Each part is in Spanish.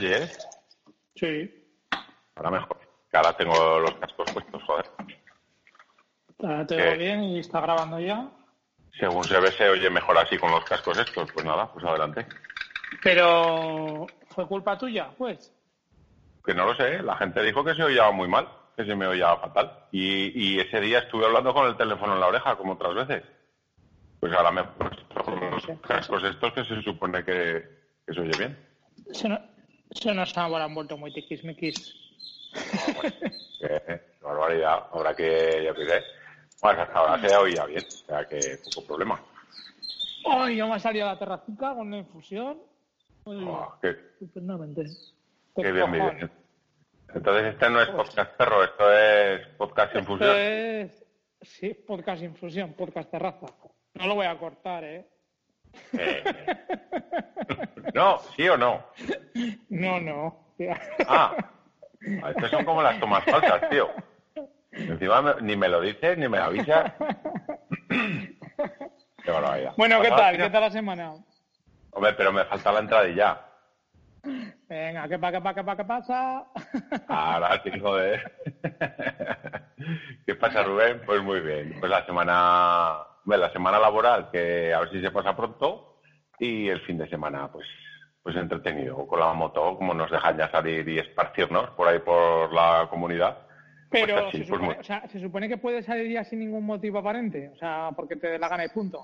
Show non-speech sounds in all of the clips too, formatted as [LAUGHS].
Me oyes. Sí. Ahora mejor. Que ahora tengo los cascos puestos, joder. Ahora te veo bien y está grabando ya. Según se ve, se oye mejor así con los cascos estos. Pues nada, pues adelante. Pero, ¿fue culpa tuya, pues? Que no lo sé. La gente dijo que se oía muy mal, que se me oía fatal. Y, y ese día estuve hablando con el teléfono en la oreja, como otras veces. Pues ahora me he puesto con los cascos estos que se supone que, que se oye bien. Se, no- se nos habrán vuelto muy tiquismiquis. Qué barbaridad. Ahora que ya sé. Bueno, hasta ahora se oía bien. O sea que poco problema. Ay, ya me ha salido a la terracica con una infusión. Oh, qué, estupendamente. qué bien, bien. Entonces este no es podcast perro, esto es podcast Esto infusión. es... Sí, podcast infusión, podcast terraza. No lo voy a cortar, ¿eh? Eh, no, sí o no. No, no. Ah, estas son como las tomas falsas, tío. Encima ni me lo dices ni me avisas. [COUGHS] Qué barbaridad. Bueno, ¿qué tal? ¿Qué tal la semana? Hombre, pero me falta la entradilla. Venga, ¿qué, pa, qué, pa, qué, pa, qué pasa? Ahora sí, joder. [LAUGHS] ¿Qué pasa, Rubén? Pues muy bien. Pues la semana, la semana laboral, que a ver si se pasa pronto, y el fin de semana, pues, pues entretenido con la moto, como nos dejan ya salir y esparcirnos por ahí por la comunidad. Pero Pues así, se, pues supone, muy- o sea, se supone que puedes salir ya sin ningún motivo aparente. O sea, porque te dé la gana y punto.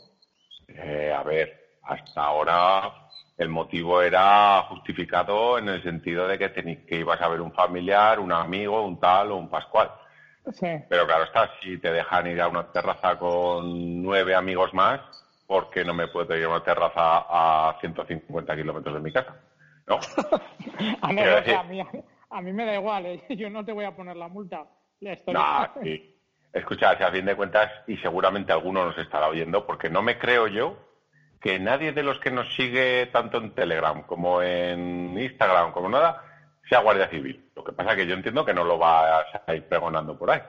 Eh, a ver, hasta ahora el motivo era justificado en el sentido de que, que ibas a ver un familiar, un amigo, un tal o un pascual. Sí. Pero claro está, si te dejan ir a una terraza con nueve amigos más, ¿por qué no me puedo ir a una terraza a 150 kilómetros de mi casa? ¿No? [LAUGHS] A, mí, a mí, a mí me da igual, ¿eh? [LAUGHS] yo no te voy a poner la multa. La. No, [LAUGHS] sí. Escucha, si a fin de cuentas, y seguramente alguno nos estará oyendo, porque no me creo yo que nadie de los que nos sigue tanto en Telegram como en Instagram como nada sea Guardia Civil. Lo que pasa es que yo entiendo que no lo vas a ir pregonando por ahí.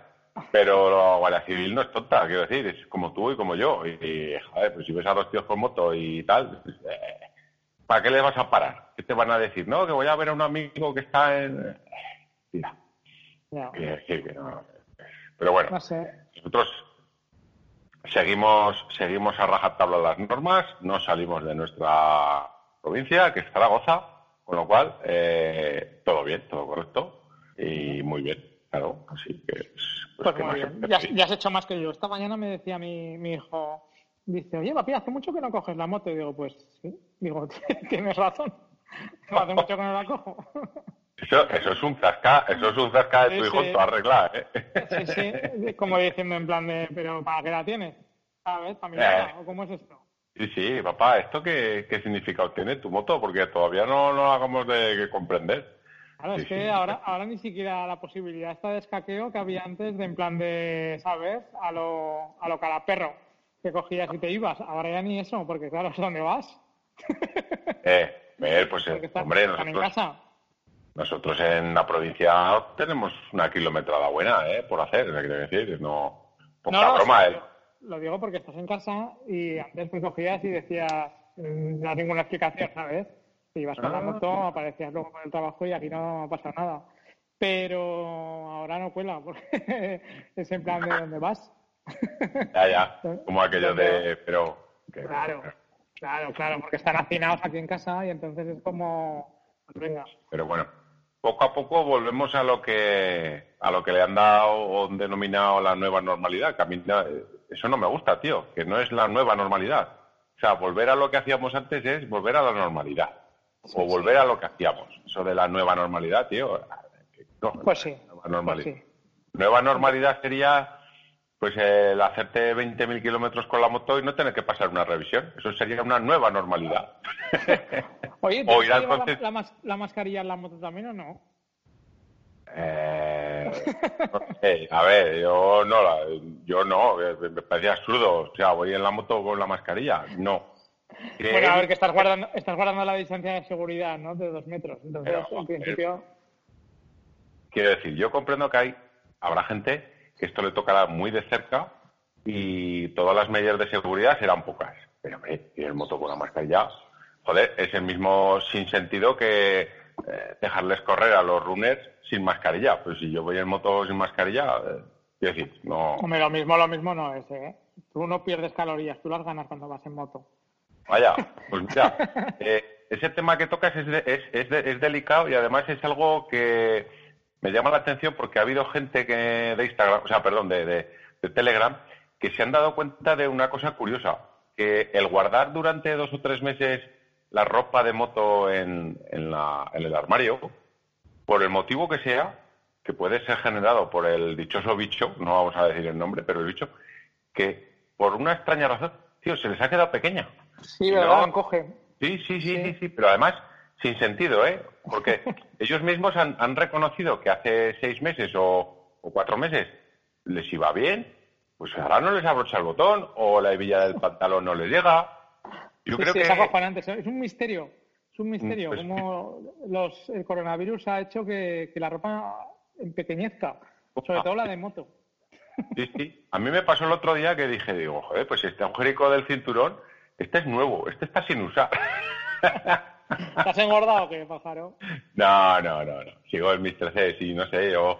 Pero la Guardia Civil no es tonta, quiero decir, es como tú y como yo. Y, joder, pues si ves a los tíos con moto y tal, eh, ¿para qué le vas a parar? ¿Qué te van a decir? No, que voy a ver a un amigo que está en... Eh, Mira, que que no. Pero bueno, No sé. nosotros seguimos, seguimos a rajatabla las normas, no salimos de nuestra provincia, que es Zaragoza, con lo cual, eh, todo bien, todo correcto y muy bien, claro, así que... pues, Pues ¿qué muy bien. Ya, has hecho más que yo. Esta mañana me decía mi, mi hijo, dice, oye, papi, hace mucho que no coges la moto. Y digo, pues sí. Digo, [LAUGHS] tienes razón. Hace mucho que no la cojo. [LAUGHS] Eso, eso es un zasca, eso es un zasca de tu Sí, hijo sí. en tu arreglar, ¿eh? Sí, sí. [LAUGHS] Como diciendo en plan de, pero ¿para qué la tienes? ¿Sabes? ¿Para mirarla? Eh. ¿O cómo es esto? Sí, sí, papá, ¿esto qué, qué significado tiene tu moto? Porque todavía no lo hagamos de comprender. Claro, es que sí. ahora, ahora ni siquiera la posibilidad esta de escaqueo que había antes de en plan de, ¿sabes? A lo, a lo calaperro, que cogías y te ibas. Ahora ya ni eso, porque claro, ¿es dónde vas? [LAUGHS] Eh, ver, pues, eh, están, hombre, están en nosotros, casa. nosotros en la provincia tenemos una kilometrada buena, ¿eh? Por hacer, quiero decir, no... Poca No, no, broma, sí, ¿eh? Lo digo porque estás en casa y antes pues cogías y decías, mm, no ninguna explicación, ¿sabes? Te ibas con la moto, aparecías luego con el trabajo y aquí no pasa nada. Pero ahora no cuela, porque [LAUGHS] es en plan de dónde vas. Ya, ya, [LAUGHS] como aquello de... Pero... que- Claro, claro, claro, porque están hacinados aquí en casa y entonces es como, pues venga. Pero bueno, poco a poco volvemos a lo que a lo que le han dado o han denominado la nueva normalidad. que a mí no- eso no me gusta, tío, que no es la nueva normalidad. O sea, volver a lo que hacíamos antes es volver a la normalidad. o volver a lo que hacíamos. Eso de la nueva normalidad, tío. No, Pues sí, nueva normalidad. pues sí. Nueva normalidad sería pues el hacerte 20.000 kilómetros con la moto y no tener que pasar una revisión. Eso sería una nueva normalidad. [LAUGHS] Oye, O ¿te ir al la, la mascarilla en la moto también o no? Eh, sé, a ver, yo no, la- yo no, eh, me parecía absurdo. O sea, voy en la moto con la mascarilla. No. Bueno, a ver, que estás guardando, estás guardando la distancia de seguridad, ¿no? De dos metros. Entonces, Pero, en principio, Quiero decir, yo comprendo que hay, habrá gente que esto le tocará muy de cerca y todas las medidas de seguridad serán pocas. Pero, hombre, ir en moto con la mascarilla, joder, es el mismo sinsentido que eh, dejarles correr a los runners sin mascarilla. Pues si yo voy en moto sin mascarilla, eh, quiero decir, no... Hombre, lo mismo, lo mismo no es, ¿eh? Tú no pierdes calorías, tú las ganas cuando vas en moto. Vaya, [LAUGHS] pues mira, eh, ese tema que tocas es, es, es, es, delicado y además es algo que me llama la atención porque ha habido gente que de Instagram, o sea, perdón, de, de Telegram, que se han dado cuenta de una cosa curiosa, que el guardar durante dos o tres meses la ropa de moto en, en, la, en el armario, por el motivo que sea, que puede ser generado por el dichoso bicho, no vamos a decir el nombre, pero el bicho, que por una extraña razón, tío, se les ha quedado pequeña. Sí, ¿verdad? Coge. Sí, sí, sí, sí, sí, pero además sin sentido, ¿eh? Porque [LAUGHS] ellos mismos han, han, reconocido que hace seis meses o, o, cuatro meses les iba bien, pues ahora no les abrocha el botón o la hebilla del pantalón no les llega. Yo creo que... es Es un misterio. Es un misterio pues cómo los, el coronavirus ha hecho que, que la ropa empequeñezca, sobre todo la de moto. Sí, sí. A mí me pasó el otro día que dije, digo, joder, pues este agujerico del cinturón, este es nuevo, este está sin usar. [LAUGHS] ¿Estás engordado o qué, pájaro? No, no, no, no. Sigo en mis 13 y no sé, yo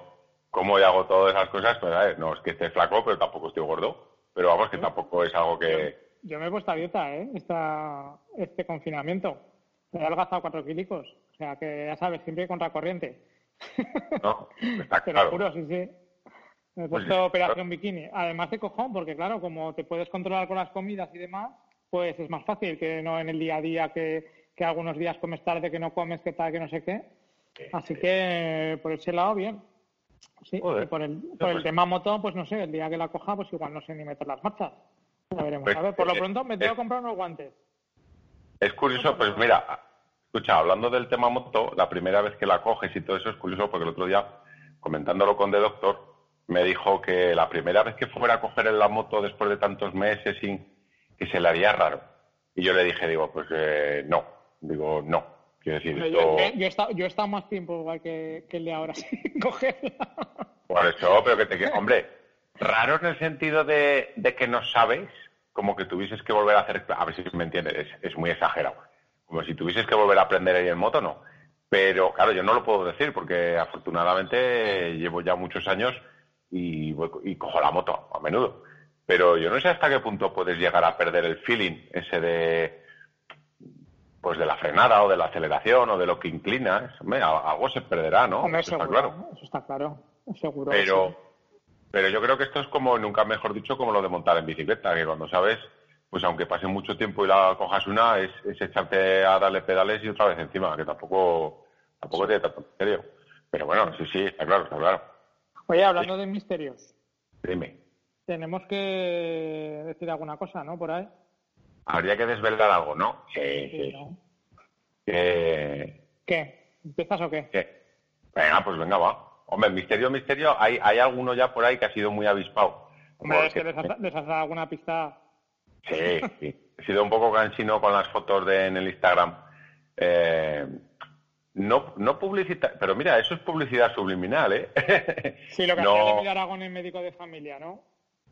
cómo hago todas esas cosas, pues a ver, no es que esté flaco, pero tampoco estoy gordo. Pero vamos, que tampoco es algo que... Yo, me he puesto a dieta, ¿eh? Esta, este confinamiento. Me he adelgazado cuatro kilicos. O sea, que ya sabes, siempre contracorriente. No, está [LAUGHS] Te lo juro, sí, sí. Me he pues puesto operación bikini. Además de cojón, porque claro, como te puedes controlar con las comidas y demás, pues es más fácil que no en el día a día que, que algunos días comes tarde, que no comes, que tal, que no sé qué. Así que por ese lado, bien. Sí, por el, por el pues tema moto, pues no sé, el día que la coja, pues igual no sé ni meter las marchas. Ya veremos. Pues, a ver, por lo pronto me tengo que comprar unos guantes. Es curioso, pues mira, escucha, hablando del tema moto, la primera vez que la coges y todo eso es curioso porque el otro día, comentándolo con The Doctor, me dijo que la primera vez que fuera a coger la moto después de tantos meses sin que se le haría raro. Y yo le dije, digo, pues eh, no, digo, no. Quiero decir, yo, esto... yo, he estado, yo he estado más tiempo igual que, que el de ahora [LAUGHS] sin cogerla. Por eso, pero que te... Hombre, raro en el sentido de, de que no sabes, como que tuvieses que volver a hacer... A ver si me entiendes, es, es muy exagerado. Como si tuvieses que volver a aprender ahí en moto, no. Pero claro, yo no lo puedo decir porque afortunadamente llevo ya muchos años y, y cojo la moto a menudo. Pero yo no sé hasta qué punto puedes llegar a perder el feeling ese de pues de la frenada o de la aceleración o de lo que inclinas, algo se perderá, ¿no? eso, está claro. Eso está claro, seguro. Pero, pero yo creo que esto es como, nunca mejor dicho, como lo de montar en bicicleta, que cuando sabes, pues aunque pase mucho tiempo y la cojas una, es, echarte a darle pedales y otra vez encima, que tampoco, tampoco tiene tanto misterio. Pero bueno, sí, sí, está claro, está claro. Oye, hablando de misterios. Dime. Tenemos que decir alguna cosa, ¿no? Por ahí. Habría que desvelar algo, ¿no? Sí, sí. ¿Qué? ¿Empiezas o qué? ¿Qué? Venga, pues venga, va. Hombre, misterio, misterio, hay, hay alguno ya por ahí que ha sido muy avispado. Hombre, es que les has, dado alguna pista. Sí, sí. He sido un poco cansino con las fotos de, en el Instagram. Eh, no, no publicita, pero mira, eso es publicidad subliminal, ¿eh? Sí, lo que no... hacía de Aragón en médico de familia, ¿no?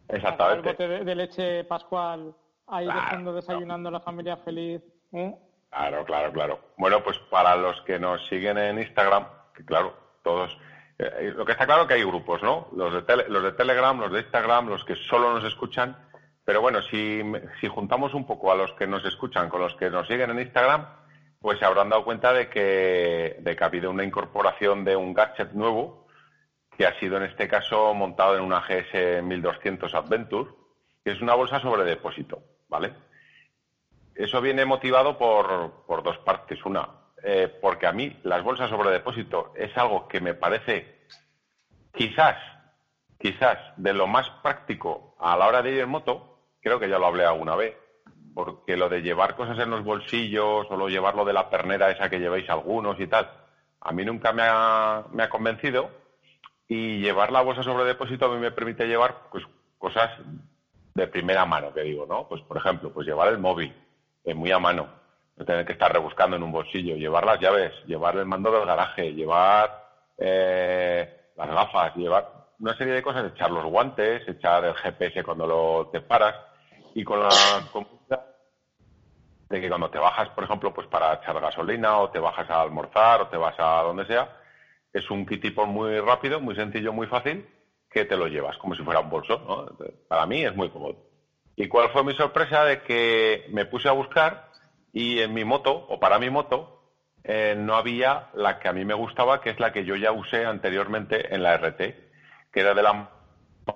Exactamente. El bote de, leche pascual ahí dejando desayunando la familia feliz, ¿eh? Claro, claro, claro. Bueno, pues para los que nos siguen en Instagram, que claro, todos, eh, lo que está claro que hay grupos, ¿no? Los de, los de Telegram, los de Instagram, los que solo nos escuchan. Pero bueno, si, si juntamos un poco a los que nos escuchan con los que nos siguen en Instagram, pues se habrán dado cuenta de que, de que ha habido una incorporación de un gadget nuevo, que ha sido en este caso montado en una GS 1200 Adventure, que es una bolsa sobre depósito, ¿vale? Eso viene motivado por, por dos partes. Una, eh, porque a mí las bolsas sobre depósito es algo que me parece quizás, quizás de lo más práctico a la hora de ir en moto, creo que ya lo hablé alguna vez, porque lo de llevar cosas en los bolsillos o lo llevarlo de la pernera esa que lleváis algunos y tal, a mí nunca me ha, me ha convencido y llevar la bolsa sobre depósito a mí me permite llevar pues cosas de primera mano, que digo, ¿no? Pues por ejemplo, pues llevar el móvil, muy a mano, no tener que estar rebuscando en un bolsillo, llevar las llaves, llevar el mando del garaje, llevar eh, las gafas, llevar una serie de cosas, echar los guantes, echar el GPS cuando lo te paras y con la de que cuando te bajas, por ejemplo, pues para echar gasolina o te bajas a almorzar o te vas a donde sea, es un kitipón muy rápido, muy sencillo, muy fácil, que te lo llevas como si fuera un bolso. ¿no? Para mí es muy cómodo. ¿Y cuál fue mi sorpresa? De que me puse a buscar y en mi moto, o para mi moto, eh, no había la que a mí me gustaba, que es la que yo ya usé anteriormente en la RT, que era de la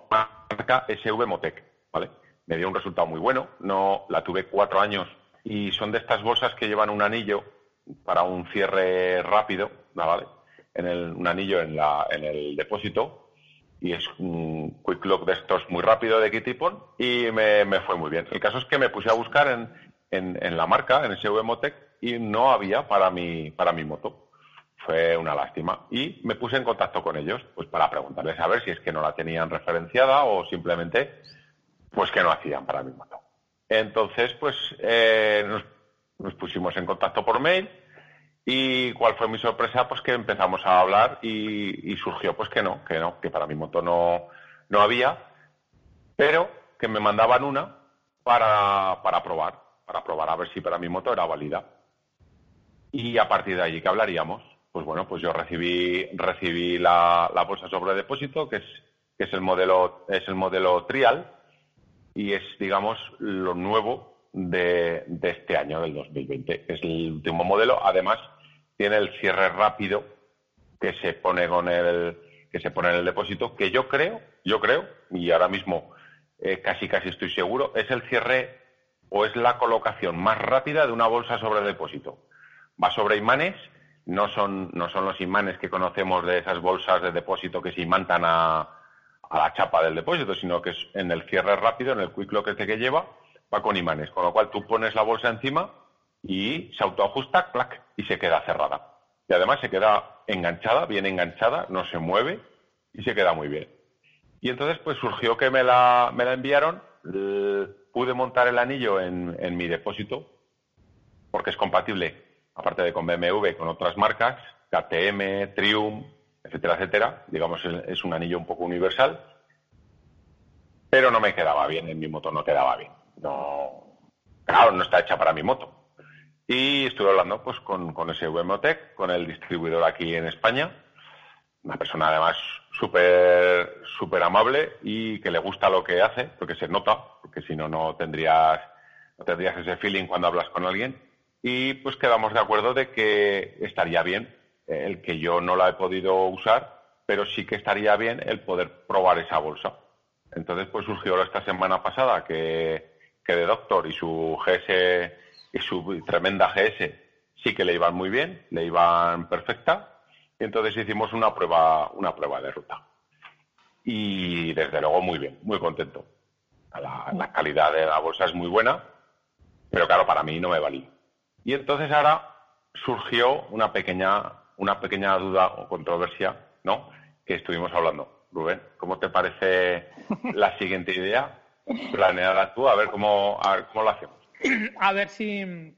marca SV Motec, ¿vale? Me dio un resultado muy bueno, no la tuve cuatro años y son de estas bolsas que llevan un anillo para un cierre rápido, ¿vale? En el, un anillo en, la, en el depósito y es un quick lock de estos muy rápido de Kittypon y me, me, fue muy bien. El caso es que me puse a buscar en, en, en la marca, en SV Motec, y no había para mi, para mi moto. Fue una lástima. Y me puse en contacto con ellos, pues para preguntarles a ver si es que no la tenían referenciada o simplemente, pues que no hacían para mi moto. Entonces, pues eh, nos, nos pusimos en contacto por mail y cuál fue mi sorpresa, pues que empezamos a hablar y, y, surgió pues que no, que no, que para mi moto no, no había, pero que me mandaban una para, para probar, para probar a ver si para mi moto era válida. Y a partir de allí que hablaríamos, pues bueno, pues yo recibí, recibí la, bolsa sobre depósito, que es, que es el modelo, es el modelo trial, y es, digamos, lo nuevo de, de, este año, del 2020. Es el último modelo. Además, tiene el cierre rápido que se pone con el que se pone en el depósito, que yo creo, yo creo, y ahora mismo eh, casi casi estoy seguro, es el cierre o es la colocación más rápida de una bolsa sobre depósito va sobre imanes, no son, no son los imanes que conocemos de esas bolsas de depósito que se imantan a, a la chapa del depósito, sino que es en el cierre rápido, en el quick lock este que lleva, va con imanes, con lo cual tú pones la bolsa encima y se autoajusta, clac, y se queda cerrada. Y además se queda enganchada, bien enganchada, no se mueve y se queda muy bien. Y entonces pues surgió que me la, me la enviaron, pude montar el anillo en, mi depósito, porque es compatible aparte de con BMW, con otras marcas, KTM, Triumph, etcétera, etcétera. Digamos, es un anillo un poco universal. Pero no me quedaba bien, en mi moto no quedaba bien. No, claro, no está hecha para mi moto. Y estuve hablando pues con, con ese Motec, con el distribuidor aquí en España. Una persona además súper súper amable y que le gusta lo que hace, porque se nota, porque si no, no tendrías, no tendrías ese feeling cuando hablas con alguien y pues quedamos de acuerdo de que estaría bien el que yo no la he podido usar, pero sí que estaría bien el poder probar esa bolsa. Entonces pues surgió esta semana pasada que, que de Doctor y su GS y su tremenda GS sí que le iban muy bien, le iban perfecta, y entonces hicimos una prueba, una prueba de ruta. Y desde luego muy bien, muy contento. La, la calidad de la bolsa es muy buena, pero claro, para mí no me valía. Y entonces ahora surgió una pequeña, una pequeña duda o controversia, ¿no? Que estuvimos hablando. Rubén, ¿cómo te parece [LAUGHS] la siguiente idea? Planeada tú, a ver cómo, a ver cómo lo hacemos. A ver si,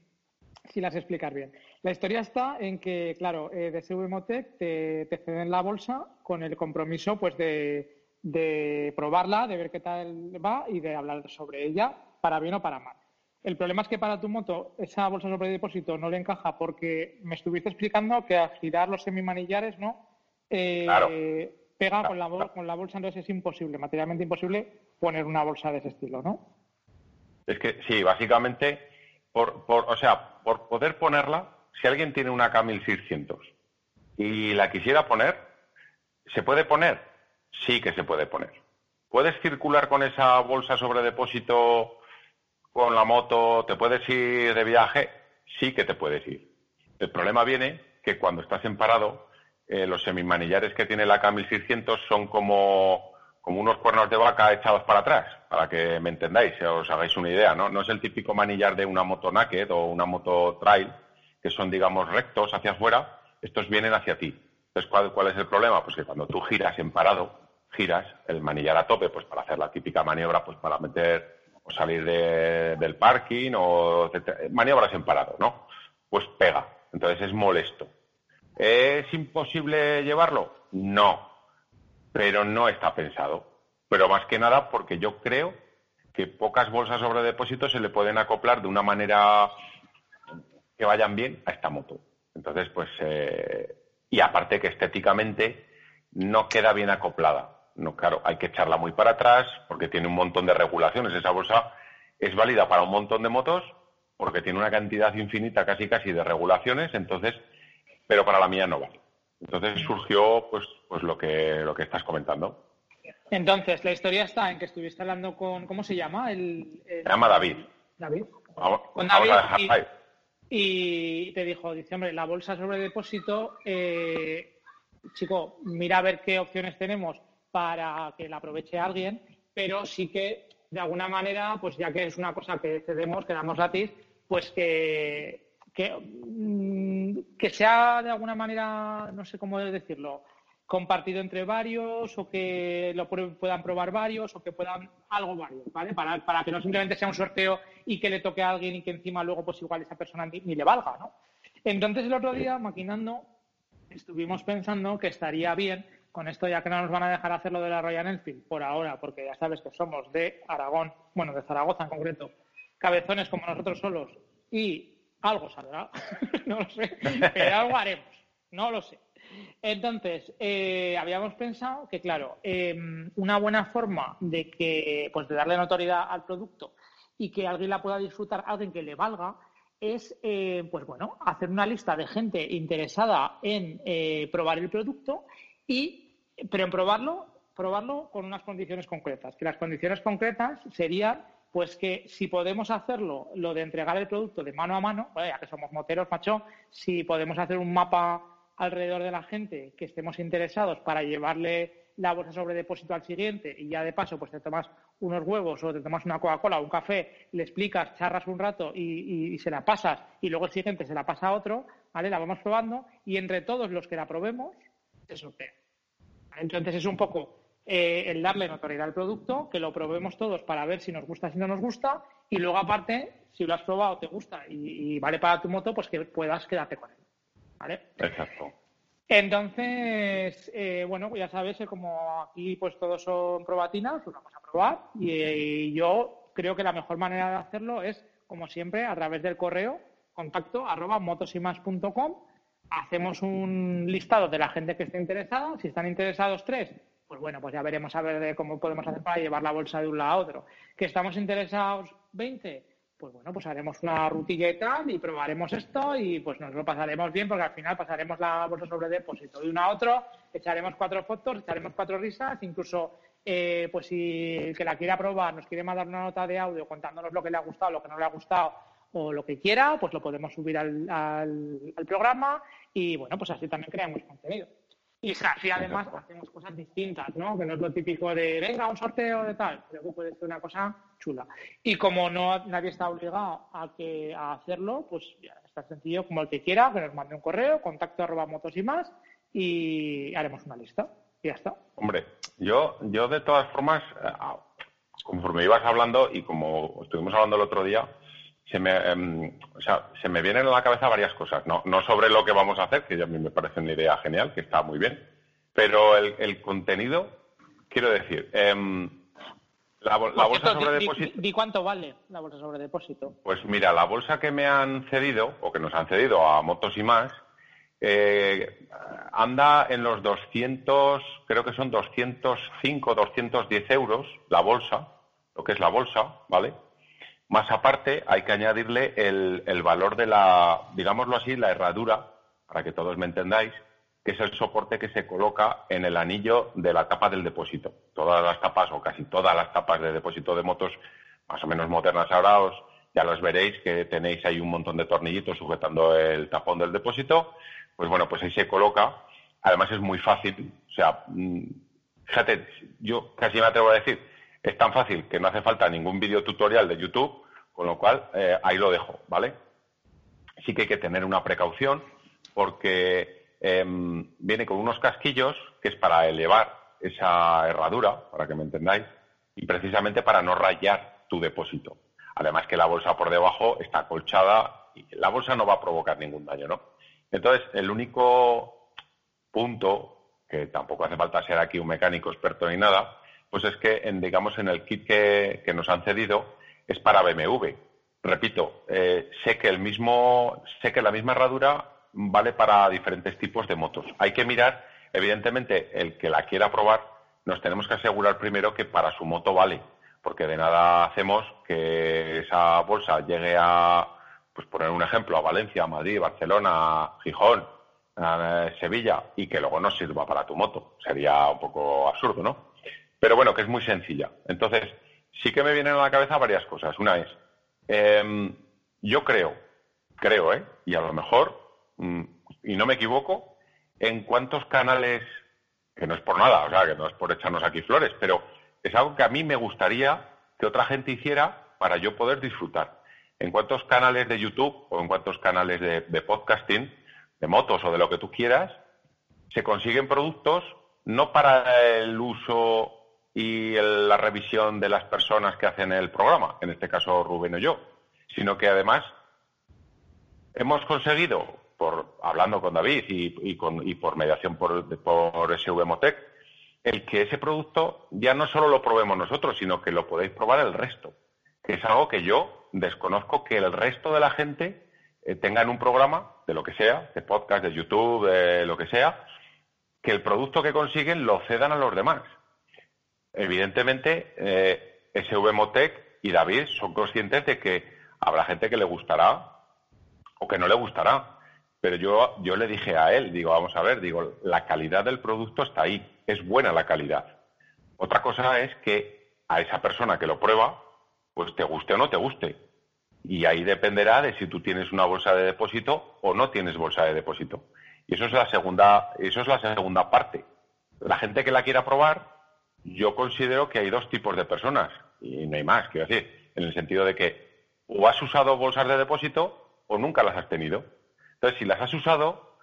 si las explicas bien. La historia está en que, claro, eh, de SVMotec te, te ceden la bolsa con el compromiso pues de, de probarla, de ver qué tal va y de hablar sobre ella, para bien o para mal. El problema es que para tu moto esa bolsa sobre depósito no le encaja porque me estuviste explicando que al girar los semimanillares, ¿no? Eh, claro. Pega con, la, con la bolsa, entonces es imposible, materialmente imposible, poner una bolsa de ese estilo, ¿no? Es que sí, básicamente, por, por, o sea, por poder ponerla, si alguien tiene una K1600 y la quisiera poner, ¿se puede poner? Sí que se puede poner. ¿Puedes circular con esa bolsa sobre depósito con la moto, ¿te puedes ir de viaje? Sí que te puedes ir. El problema viene que cuando estás en parado, eh, los semimanillares que tiene la K1600 son como, como unos cuernos de vaca echados para atrás, para que me entendáis, os hagáis una idea, ¿no? No es el típico manillar de una moto naked o una moto trail, que son, digamos, rectos hacia afuera, estos vienen hacia ti. Entonces, ¿cuál, ¿cuál es el problema? Pues que cuando tú giras en parado, giras el manillar a tope, pues para hacer la típica maniobra, pues para meter o salir de, del parking o maniobras en parado, ¿no? Pues pega. Entonces es molesto. ¿Es imposible llevarlo? No, pero no está pensado. Pero más que nada porque yo creo que pocas bolsas sobre depósito se le pueden acoplar de una manera que vayan bien a esta moto. Entonces, pues, eh, y aparte que estéticamente no queda bien acoplada. No, claro, hay que echarla muy para atrás porque tiene un montón de regulaciones. Esa bolsa es válida para un montón de motos porque tiene una cantidad infinita casi casi de regulaciones, entonces, pero para la mía no vale. Entonces surgió pues, pues lo que lo que estás comentando. Entonces, la historia está en que estuviste hablando con, ¿cómo se llama? El, Se llama David. David. con David y, te dijo, dice, hombre, la bolsa sobre depósito, eh, chico, mira a ver qué opciones tenemos para que la aproveche alguien, pero sí que de alguna manera, pues ya que es una cosa que cedemos, que damos gratis, pues que, que, mm, que sea de alguna manera, no sé cómo decirlo, compartido entre varios o que lo puedan probar varios o que puedan algo varios, ¿vale? Para, para, que no simplemente sea un sorteo y que le toque a alguien y que encima luego pues igual esa persona ni, le valga, ¿no? Entonces el otro día, maquinando, estuvimos pensando que estaría bien, con esto ya que no nos van a dejar hacer lo de la Royal Enfield por ahora, porque ya sabes que somos de Aragón, bueno, de Zaragoza en concreto, cabezones como nosotros solos y algo saldrá, [LAUGHS] no lo sé, pero algo haremos, no lo sé. Entonces, eh, habíamos pensado que, claro, em, una buena forma de que, pues de darle notoriedad al producto y que alguien la pueda disfrutar, alguien que le valga, es, eh, pues bueno, hacer una lista de gente interesada en eh, probar el producto y, pero en probarlo, probarlo con unas condiciones concretas. Que las condiciones concretas serían, pues que si podemos hacerlo, lo de entregar el producto de mano a mano, ya que somos moteros, macho, si podemos hacer un mapa alrededor de la gente que estemos interesados para llevarle la bolsa sobre depósito al siguiente y ya de paso pues te tomas unos huevos o te tomas una Coca-Cola o un café, le explicas, charras un rato y, se la pasas y luego el siguiente se la pasa a otro, ¿vale? La vamos probando y entre todos los que la probemos se sortea. Entonces es un poco eh, el darle notoriedad al producto, que lo probemos todos para ver si nos gusta, si no nos gusta y luego aparte, si lo has probado, te gusta y vale para tu moto, pues que puedas quedarte con él. ¿Vale? Exacto. Entonces, eh, bueno, ya sabes, como aquí pues todos son probatinas, pues vamos a probar y, yo creo que la mejor manera de hacerlo es, como siempre, a través del correo contacto arroba motosimas.com hacemos un listado de la gente que esté interesada. Si están interesados tres, pues bueno, pues ya veremos a ver cómo podemos hacer para llevar la bolsa de un lado a otro. Que estamos interesados 20, pues bueno, pues haremos una rutilla y tal y probaremos esto y pues nos lo pasaremos bien porque al final pasaremos la bolsa sobre depósito de uno a otro, echaremos cuatro fotos, echaremos cuatro risas, incluso eh, pues si el que la quiera probar nos quiere mandar una nota de audio contándonos lo que le ha gustado, lo que no le ha gustado o lo que quiera, pues lo podemos subir al, al programa y bueno, pues así también creamos contenido. Y así además hacemos cosas distintas, ¿no? Que no es lo típico de, venga, un sorteo de tal. Creo que puede ser una cosa chula. Y como no nadie está obligado a, que, a hacerlo, pues ya está sencillo como el que quiera, que nos mande un correo, contacto arroba motos y más, y haremos una lista. Y ya está. Hombre, yo, yo de todas formas, eh, conforme ibas hablando y como estuvimos hablando el otro día, se me, em, o sea, se me vienen a la cabeza varias cosas. No, no sobre lo que vamos a hacer, que a mí me parece una idea genial, que está muy bien, pero el, contenido, quiero decir, em, la, bolsa sobre depósito. Di, cuánto vale la bolsa sobre depósito? Pues mira, la bolsa que me han cedido, o que nos han cedido a Motos y más, eh, anda en los 200, creo que son 205, 210 euros la bolsa, lo que es la bolsa, ¿vale? Más aparte, hay que añadirle el, valor de la, digámoslo así, la herradura, para que todos me entendáis, que es el soporte que se coloca en el anillo de la tapa del depósito. Todas las tapas, o casi todas las tapas de depósito de motos, más o menos modernas ahora, os, ya los veréis que tenéis ahí un montón de tornillitos sujetando el tapón del depósito. Pues bueno, pues ahí se coloca. Además es muy fácil. O sea, mm, fíjate, yo casi me atrevo a decir, es tan fácil que no hace falta ningún vídeo tutorial de YouTube, con lo cual eh, ahí lo dejo, ¿vale? Sí que hay que tener una precaución porque em, viene con unos casquillos que es para elevar esa herradura, para que me entendáis, y precisamente para no rayar tu depósito. Además que la bolsa por debajo está acolchada y la bolsa no va a provocar ningún daño, ¿no? Entonces, el único punto, que tampoco hace falta ser aquí un mecánico experto ni nada, pues es que, en, digamos, en el kit que, nos han cedido es para BMW. repito, eh, sé que el mismo, sé que la misma herradura vale para diferentes tipos de motos. Hay que mirar, evidentemente, el que la quiera probar, nos tenemos que asegurar primero que para su moto vale, porque de nada hacemos que esa bolsa llegue a, pues poner un ejemplo, a Valencia, Madrid, Barcelona, Gijón, Sevilla, y que luego no sirva para tu moto. Sería un poco absurdo, ¿no? Pero bueno, que es muy sencilla. Entonces, sí que me vienen a la cabeza varias cosas. Una es, em, yo creo, creo, ¿eh? Y a lo mejor Mm, y no me equivoco, en cuántos canales, que no es por nada, o sea, que no es por echarnos aquí flores, pero es algo que a mí me gustaría que otra gente hiciera para yo poder disfrutar. En cuántos canales de YouTube o en cuántos canales de, podcasting, de motos o de lo que tú quieras, se consiguen productos no para el uso y la revisión de las personas que hacen el programa, en este caso Rubén o yo, sino que además hemos conseguido por hablando con David y, por mediación por, por SV Motec, el que ese producto ya no solo lo probemos nosotros, sino que lo podéis probar el resto, que es algo que yo desconozco que el resto de la gente eh, tenga en un programa, de lo que sea, de podcast, de YouTube, de lo que sea, que el producto que consiguen lo cedan a los demás. Evidentemente, eh, SV Motec y David son conscientes de que habrá gente que le gustará o que no le gustará. Pero yo, yo le dije a él, digo, vamos a ver, digo, la calidad del producto está ahí, es buena la calidad. Otra cosa es que a esa persona que lo prueba, pues te guste o no te guste. Y ahí dependerá de si tú tienes una bolsa de depósito o no tienes bolsa de depósito. Y eso es la segunda, eso es la segunda parte. La gente que la quiera probar, yo considero que hay dos tipos de personas, y no hay más, quiero decir, en el sentido de que o has usado bolsas de depósito o nunca las has tenido. Entonces, si las has usado,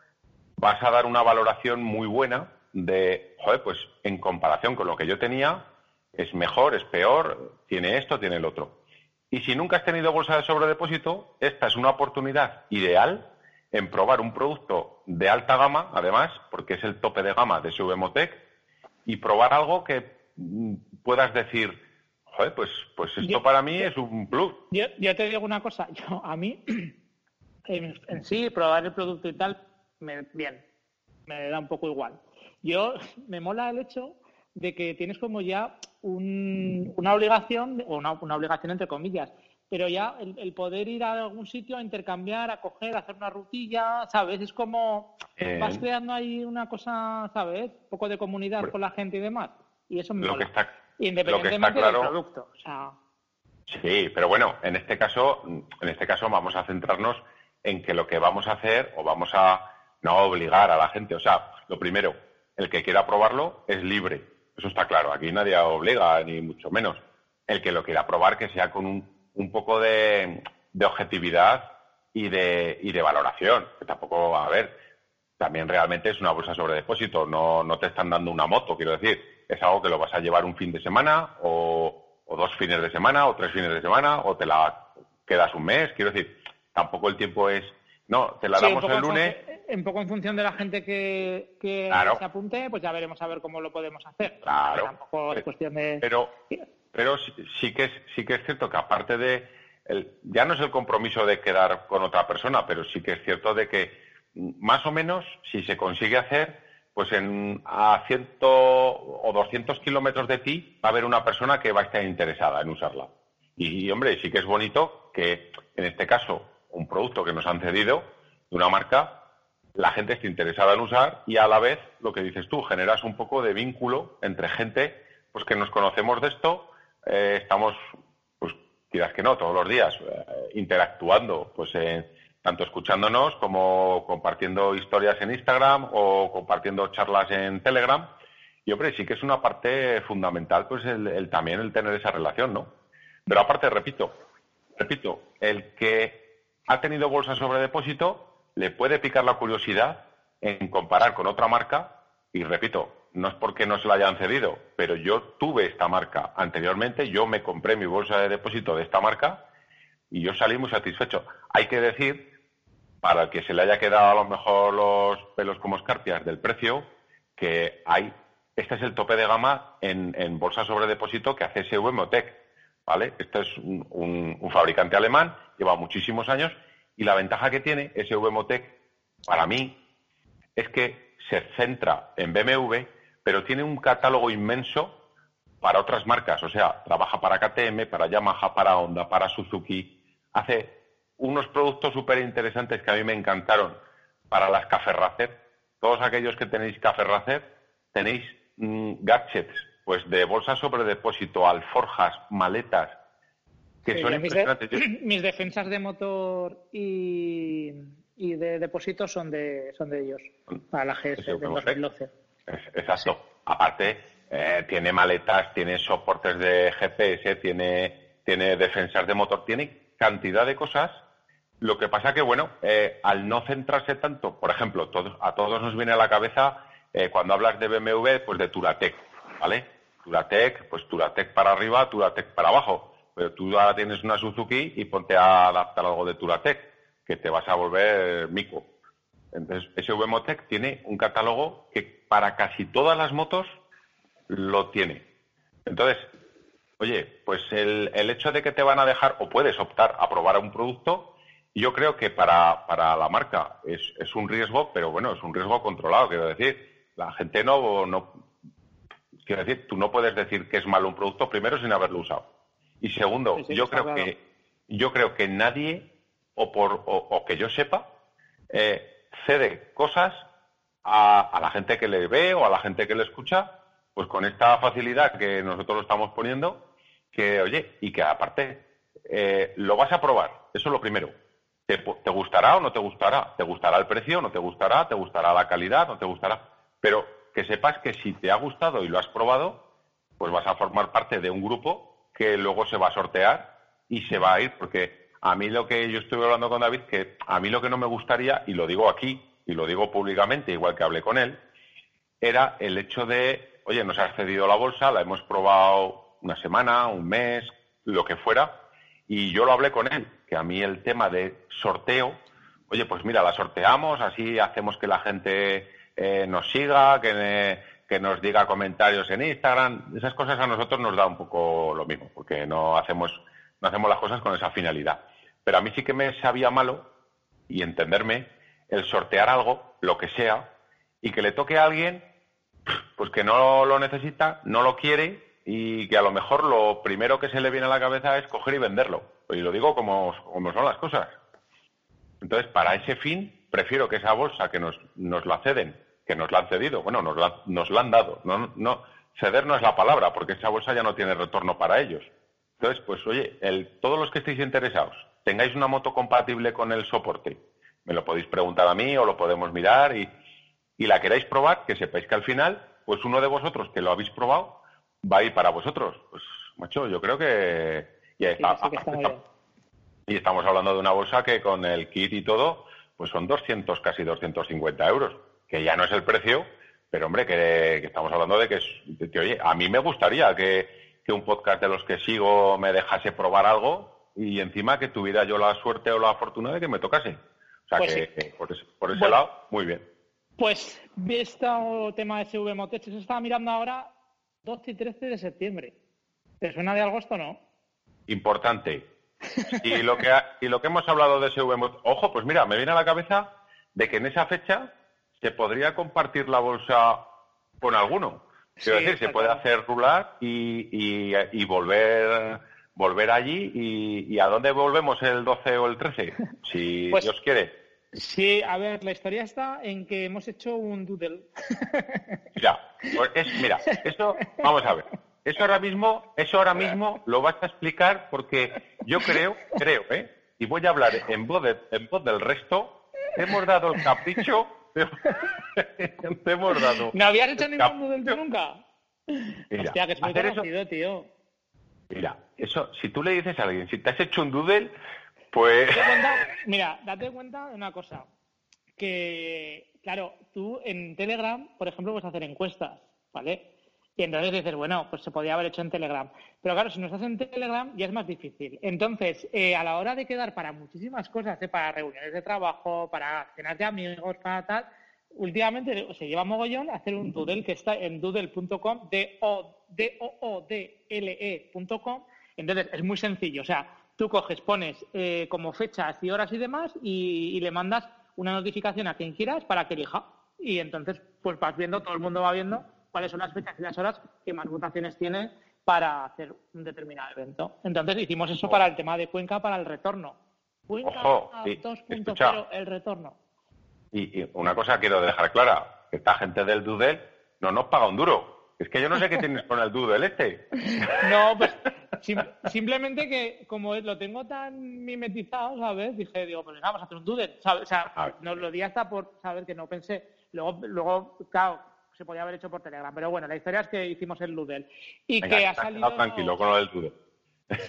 vas a dar una valoración muy buena de, joder, pues en comparación con lo que yo tenía, es mejor, es peor, tiene esto, tiene el otro. Y si nunca has tenido bolsa de sobredepósito, esta es una oportunidad ideal en probar un producto de alta gama, además, porque es el tope de gama de Subemotec, y probar algo que puedas decir, joder, pues, pues esto para mí es un plus. Yo, yo, te digo una cosa, yo a mí [CLEARS THROAT] en, sí, probar el producto y tal, bien, me da un poco igual. Yo [LAUGHS] me mola el hecho de que tienes como ya una obligación, o una, obligación entre comillas, pero ya el, poder ir a algún sitio a intercambiar, a coger, a hacer una rutilla, ¿sabes? Es como eh. vas creando ahí una cosa, ¿sabes? Un poco de comunidad con la gente y demás. Y eso me mola. Independientemente del producto. Sí, pero bueno, en este caso, en este caso vamos a centrarnos en que lo que vamos a hacer o vamos a no obligar a la gente. O sea, lo primero, el que quiera probarlo es libre. Eso está claro. Aquí nadie obliga, ni mucho menos. El que lo quiera probar, que sea con un, un poco de, objetividad y de, y de valoración. Que tampoco, va a ver, también realmente es una bolsa sobre depósito. No, no te están dando una moto, quiero decir. Es algo que lo vas a llevar un fin de semana o, o dos fines de semana o tres fines de semana o te la quedas un mes. Quiero decir, tampoco el tiempo es, no, te la damos el lunes. Un poco en función de la gente que, se apunte, pues ya veremos a ver cómo lo podemos hacer. Claro. Tampoco es cuestión de. Pero, pero sí, que es, sí que es cierto que aparte de. ya no es el compromiso de quedar con otra persona, pero sí que es cierto de que más o menos, si se consigue hacer, pues en a ciento o 200 kilómetros de ti va a haber una persona que va a estar interesada en usarla. y, hombre, sí que es bonito que en este caso un producto que nos han cedido de una marca, la gente está interesada en usar y a la vez, lo que dices tú, generas un poco de vínculo entre gente pues que nos conocemos de esto, eh, estamos, pues quieras que no, todos los días eh, interactuando, pues tanto escuchándonos como compartiendo historias en Instagram o compartiendo charlas en Telegram. Y hombre, sí que es una parte fundamental, pues el también el tener esa relación, ¿no? Pero aparte, repito, repito, el que ha tenido bolsa sobre depósito, le puede picar la curiosidad en comparar con otra marca, y repito, no es porque no se la hayan cedido, pero yo tuve esta marca anteriormente, yo me compré mi bolsa de depósito de esta marca y yo salí muy satisfecho. Hay que decir, para el que se le haya quedado a lo mejor los pelos como escarpias del precio, que hay, este es el tope de gama en, bolsa sobre depósito que hace SV Motec. ¿vale? Esto es un, fabricante alemán, lleva muchísimos años y la ventaja que tiene VMOTEC, para mí, es que se centra en BMW, pero tiene un catálogo inmenso para otras marcas. O sea, trabaja para KTM, para Yamaha, para Honda, para Suzuki. Hace unos productos súper interesantes que a mí me encantaron para las Café Racer. Todos aquellos que tenéis Café Racer, tenéis mm, gadgets pues de bolsas sobre depósito, alforjas, maletas, que son mis, [CLEARS THROAT] mis defensas de motor y, de depósito son de, son de ellos, para la GS de 2012. Exacto. Aparte, eh, tiene maletas, tiene soportes de GPS, tiene, tiene defensas de motor, tiene cantidad de cosas. Lo que pasa que, bueno, eh, al no centrarse tanto, por ejemplo, a todos nos viene a la cabeza eh, cuando hablas de BMW, pues de Turatec, ¿vale? Turatec, pues Turatec para arriba, Turatec para abajo. Pero tú ahora tienes una Suzuki y ponte a adaptar algo de Turatec, que te vas a volver mico. Entonces, ese VMOTEC tiene un catálogo que para casi todas las motos lo tiene. Entonces, oye, pues el, el hecho de que te van a dejar o puedes optar a probar un producto, yo creo que para, para la marca es, es un riesgo, pero bueno, es un riesgo controlado, quiero decir. La gente no, no, Quiero decir, tú no puedes decir que es malo un producto primero sin haberlo usado. Y segundo, yo creo que yo creo que nadie o por o, que yo sepa eh, cede cosas a, la gente que le ve o a la gente que le escucha, pues con esta facilidad que nosotros lo estamos poniendo, que oye y que aparte eh, lo vas a probar. Eso es lo primero. ¿Te, ¿Te, gustará o no te gustará? ¿Te gustará el precio? ¿No te gustará? ¿Te gustará la calidad? ¿No te gustará? Pero que sepas que si te ha gustado y lo has probado, pues vas a formar parte de un grupo que luego se va a sortear y se va a ir, porque a mí lo que yo estuve hablando con David, que a mí lo que no me gustaría, y lo digo aquí, y lo digo públicamente, igual que hablé con él, era el hecho de, oye, nos ha cedido la bolsa, la hemos probado una semana, un mes, lo que fuera, y yo lo hablé con él, que a mí el tema de sorteo, oye, pues mira, la sorteamos, así hacemos que la gente eh, nos siga, que, que, nos diga comentarios en Instagram. Esas cosas a nosotros nos da un poco lo mismo, porque no hacemos, no hacemos las cosas con esa finalidad. Pero a mí sí que me sabía malo, y entenderme, el sortear algo, lo que sea, y que le toque a alguien, pues que no lo necesita, no lo quiere, y que a lo mejor lo primero que se le viene a la cabeza es coger y venderlo. Y lo digo como, son las cosas. Entonces, para ese fin, prefiero que esa bolsa que nos, nos la ceden que nos la han cedido, bueno, nos la, nos la han dado. No, no, ceder no es la palabra, porque esa bolsa ya no tiene retorno para ellos. Entonces, pues oye, el, todos los que estéis interesados, tengáis una moto compatible con el soporte, me lo podéis preguntar a mí o lo podemos mirar y, y la queráis probar, que sepáis que al final, pues uno de vosotros que lo habéis probado va a ir para vosotros. Pues, macho, yo creo que... Y, y estamos hablando de una bolsa que con el kit y todo, pues son 200, casi 250 euros que ya no es el precio, pero hombre, que, estamos hablando de que, oye, a mí me gustaría que, un podcast de los que sigo me dejase probar algo y encima que tuviera yo la suerte o la fortuna de que me tocase. O sea, pues que, por ese, lado, muy bien. Pues, este tema de SV Motech se estaba mirando ahora 12 y 13 de septiembre. ¿Te suena de algo esto no? Importante. [LAUGHS] Y lo que, y lo que hemos hablado de SV ojo, pues mira, me viene a la cabeza de que en esa fecha se podría compartir la bolsa con alguno. Quiero decir, se puede hacer rular y, volver volver allí y, a dónde volvemos el 12 o el 13, si pues Dios quiere. Sí, a ver, la historia está en que hemos hecho un doodle. [LAUGHS] Mira, pues mira, eso, vamos a ver. Eso ahora mismo, eso ahora mismo lo vas a explicar porque yo creo, creo, ¿eh? Y voy a hablar en voz, en voz del resto. Hemos dado el capricho [LAUGHS] te hemos dado. ¿No habías hecho ningún doodle nunca? Hostia, que es muy conocido, tío. Mira, eso, si tú le dices a alguien, si te has hecho un doodle, pues... mira, date cuenta de una cosa. Que, claro, tú en Telegram, por ejemplo, puedes hacer encuestas, ¿vale? Y entonces dices, bueno, pues se podía haber hecho en Telegram. Pero claro, si no estás en Telegram ya es más difícil. Entonces, eh, a la hora de quedar para muchísimas cosas, eh, para reuniones de trabajo, para cenas de amigos, para tal, últimamente se lleva mogollón hacer un doodle que está en doodle.com, d o d o d l ecom Entonces, es muy sencillo. O sea, tú coges, pones eh, como fechas y horas y demás y, le mandas una notificación a quien quieras para que elija. Y entonces, pues vas viendo, todo el mundo va viendo cuáles son las fechas y las horas que más votaciones tiene para hacer un determinado evento. Entonces, hicimos eso para el tema de Cuenca, para el retorno. Cuenca 2.0, el retorno. Y, y, una cosa quiero dejar clara, esta gente del Doodle no nos paga un duro. Es que yo no sé qué tienes con el Doodle este. No, pues simplemente que como lo tengo tan mimetizado, ¿sabes? Dije, digo, pues vamos a hacer un Doodle. O sea, no, lo di hasta por saber que no pensé. Luego, luego, claro, se podía haber hecho por Telegram. Pero bueno, la historia es que hicimos el Doodle. Y que ha salido... tranquilo con lo del Doodle.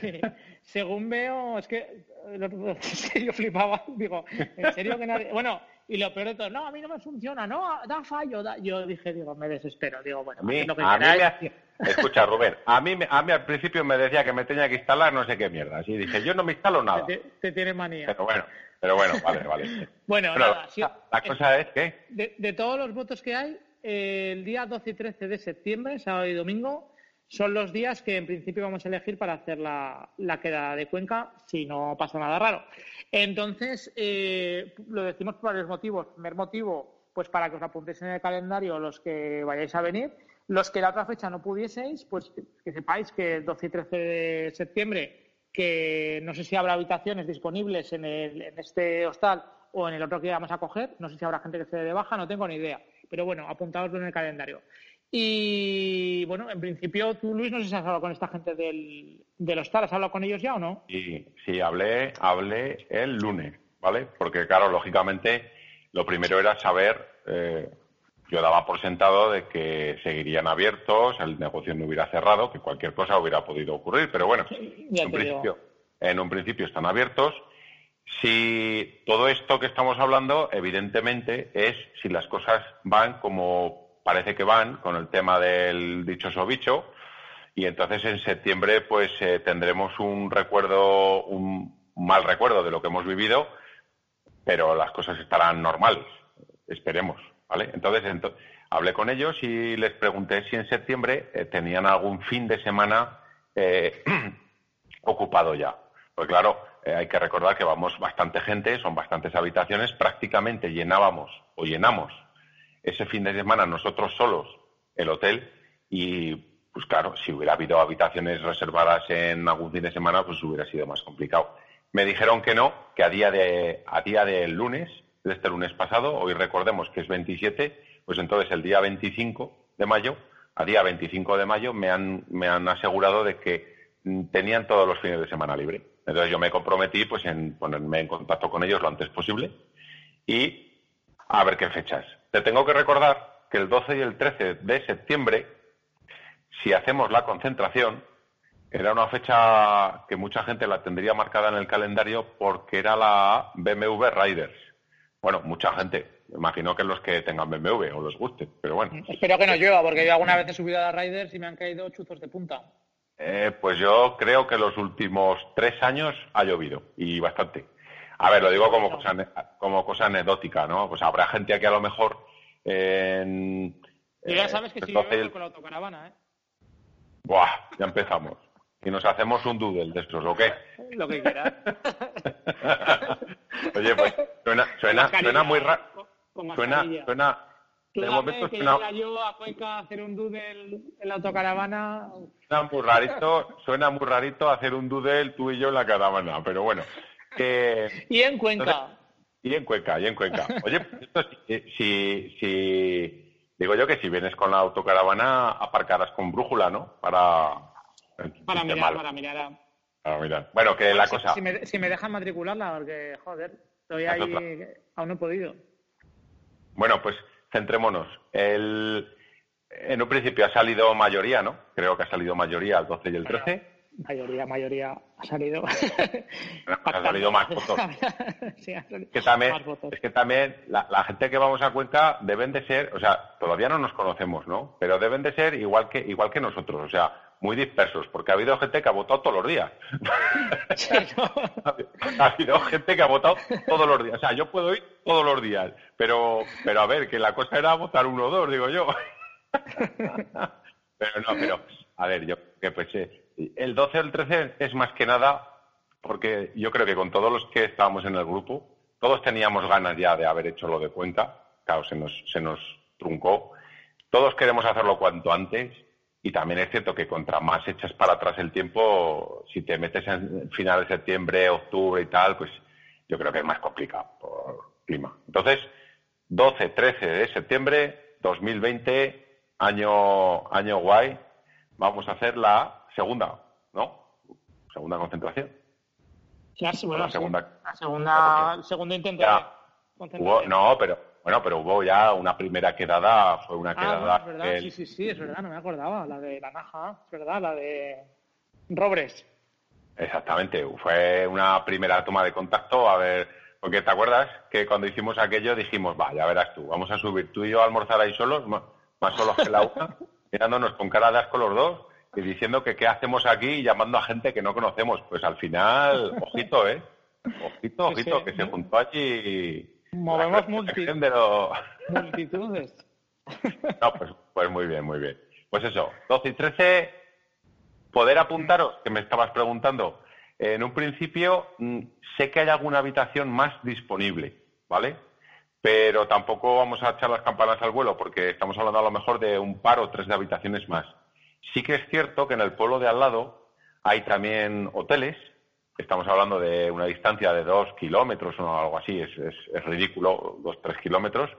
Sí. Según veo, es que [LAUGHS] yo flipaba, digo, ¿en serio que nadie? Bueno, y lo peor de todo, no, a mí no me funciona, no, da fallo. Yo dije, digo, me desespero. Digo, bueno, a mí, lo que a mí me Escucha, Rubén, a mí, a mí al principio me decía que me tenía que instalar no sé qué mierda. Así dije, yo no me instalo nada. Te, te tiene manía. Pero bueno, pero bueno, vale, vale. [LAUGHS] bueno, nada, la, cosa es que... De, de, todos los votos que hay, el día 12 y 13 de septiembre, sábado y domingo, son los días que en principio vamos a elegir para hacer la, la de Cuenca, si no pasa nada raro. Entonces, eh, lo decimos por varios motivos. Primer motivo, pues para que os apuntéis en el calendario los que vayáis a venir. Los que la otra fecha no pudieseis, pues que sepáis que el 12 y 13 de septiembre, que no sé si habrá habitaciones disponibles en, el, este hostal o en el otro que vamos a coger. No sé si habrá gente que se dé de baja, no tengo ni idea. Pero bueno, apuntaoslo en el calendario. Y bueno, en principio tú, Luis, no sé si has hablado con esta gente del, del hostal, ¿has hablado con ellos ya o no? Sí, sí, hablé, hablé el lunes, ¿vale? Porque claro, lógicamente, lo primero era saber, eh, yo daba por sentado de que seguirían abiertos, el negocio no hubiera cerrado, que cualquier cosa hubiera podido ocurrir, pero bueno, en, principio, en un principio están abiertos. Si todo esto que estamos hablando, evidentemente, es si las cosas van como parece que van con el tema del dichoso bicho y entonces en septiembre pues eh, tendremos un recuerdo, un mal recuerdo de lo que hemos vivido, pero las cosas estarán normales, esperemos, ¿vale? Entonces, hablé con ellos y les pregunté si en septiembre eh, tenían algún fin de semana eh, [CLEARS THROAT] ocupado ya. Pues claro, hay que recordar que vamos bastante gente, son bastantes habitaciones, prácticamente llenábamos o llenamos ese fin de semana nosotros solos el hotel y pues claro, si hubiera habido habitaciones reservadas en algún fin de semana, pues hubiera sido más complicado. Me dijeron que no, que a día de a día del lunes, de este lunes pasado, hoy recordemos que es 27, pues entonces el día 25 de mayo, a día 25 de mayo me han me han asegurado de que tenían todos los fines de semana libre. Entonces yo me comprometí pues en ponerme en contacto con ellos lo antes posible y a ver qué fechas. Te tengo que recordar que el 12 y el 13 de septiembre, si hacemos la concentración, era una fecha que mucha gente la tendría marcada en el calendario porque era la BMW Riders. Bueno, mucha gente. imagino que los que tengan BMW o les guste, pero bueno. Espero que no llueva, porque yo alguna vez he subido a la Riders y me han caído chuzos de punta. Eh, pues yo creo que los últimos tres años ha llovido y bastante. A ver, lo digo como cosa, como cosa anecdótica, ¿no? Pues habrá gente aquí a lo mejor en... Y ya sabes que si yo con la autocaravana, ¿eh? Buah, ya empezamos. Y nos hacemos un doodle de estos, ¿o qué? Lo que quieras. [LAUGHS] Oye, pues suena, suena, suena muy raro. Suena, suena... De momento que suena... yo a Cuenca hacer un doodle en la autocaravana. Suena muy rarito, suena muy rarito hacer un doodle tú y yo en la caravana, pero bueno. Y en Cuenca. y en Cuenca, y en Cuenca. Oye, esto, si, si, digo yo que si vienes con la autocaravana aparcarás con brújula, ¿no? Para para mirar, para mirar. Para mirar. Bueno, que la cosa. Si me, si me dejan matricularla, porque joder, estoy ahí, aún no he podido. Bueno, pues centrémonos. El, en un principio ha salido mayoría, ¿no? Creo que ha salido mayoría el 12 y el 13 mayoría, mayoría ha salido. ha salido [LAUGHS] más votos. que también, Es que también la, gente que vamos a Cuenca deben de ser, o sea, todavía no nos conocemos, ¿no? Pero deben de ser igual que, igual que nosotros, o sea, muy dispersos, porque ha habido gente que ha votado todos los días. [LAUGHS] [LAUGHS] ha habido gente que ha votado todos los días. O sea, yo puedo ir todos los días, pero, pero a ver, que la cosa era votar uno o dos, digo yo. pero no, pero, a ver, yo que pues el 12 o el 13 es más que nada porque yo creo que con todos los que estábamos en el grupo, todos teníamos ganas ya de haber hecho lo de Cuenca. Claro, se nos, se nos truncó. Todos queremos hacerlo cuanto antes. Y también es cierto que contra más echas para atrás el tiempo, si te metes en final de septiembre, octubre y tal, pues yo creo que es más complicado por clima. Entonces, 12, 13 de septiembre 2020, año, año guay, vamos a hacer la segunda, ¿no? Segunda concentración. La segunda, la segunda, el segundo intento no, pero bueno, pero hubo ya una primera quedada, fue una ah, quedada. es verdad, sí, sí, sí, es verdad, no me acordaba, la de la Naja, es verdad, la de Robres. Exactamente, fue una primera toma de contacto, a ver, porque te acuerdas que cuando hicimos aquello dijimos, va, ya verás tú, vamos a subir tú y yo a almorzar ahí solos, más, solos que la una, [LAUGHS] mirándonos con cara de asco los dos y diciendo que qué hacemos aquí y llamando a gente que no conocemos. Pues al final, [LAUGHS] ojito, ¿eh? Ojito, ojito, que se juntó allí. Movemos multitudes. [LAUGHS] No, pues, pues muy bien, muy bien. Pues eso, 12 y 13 Poder apuntaros, que me estabas preguntando. En un principio, mm, sé que hay alguna habitación más disponible, ¿vale? Pero tampoco vamos a echar las campanas al vuelo, porque estamos hablando a lo mejor de un par o tres de habitaciones más. Sí que es cierto que en el pueblo de al lado hay también hoteles. Estamos hablando de una distancia de dos kilómetros o algo así, es, es ridículo, dos, tres kilómetros.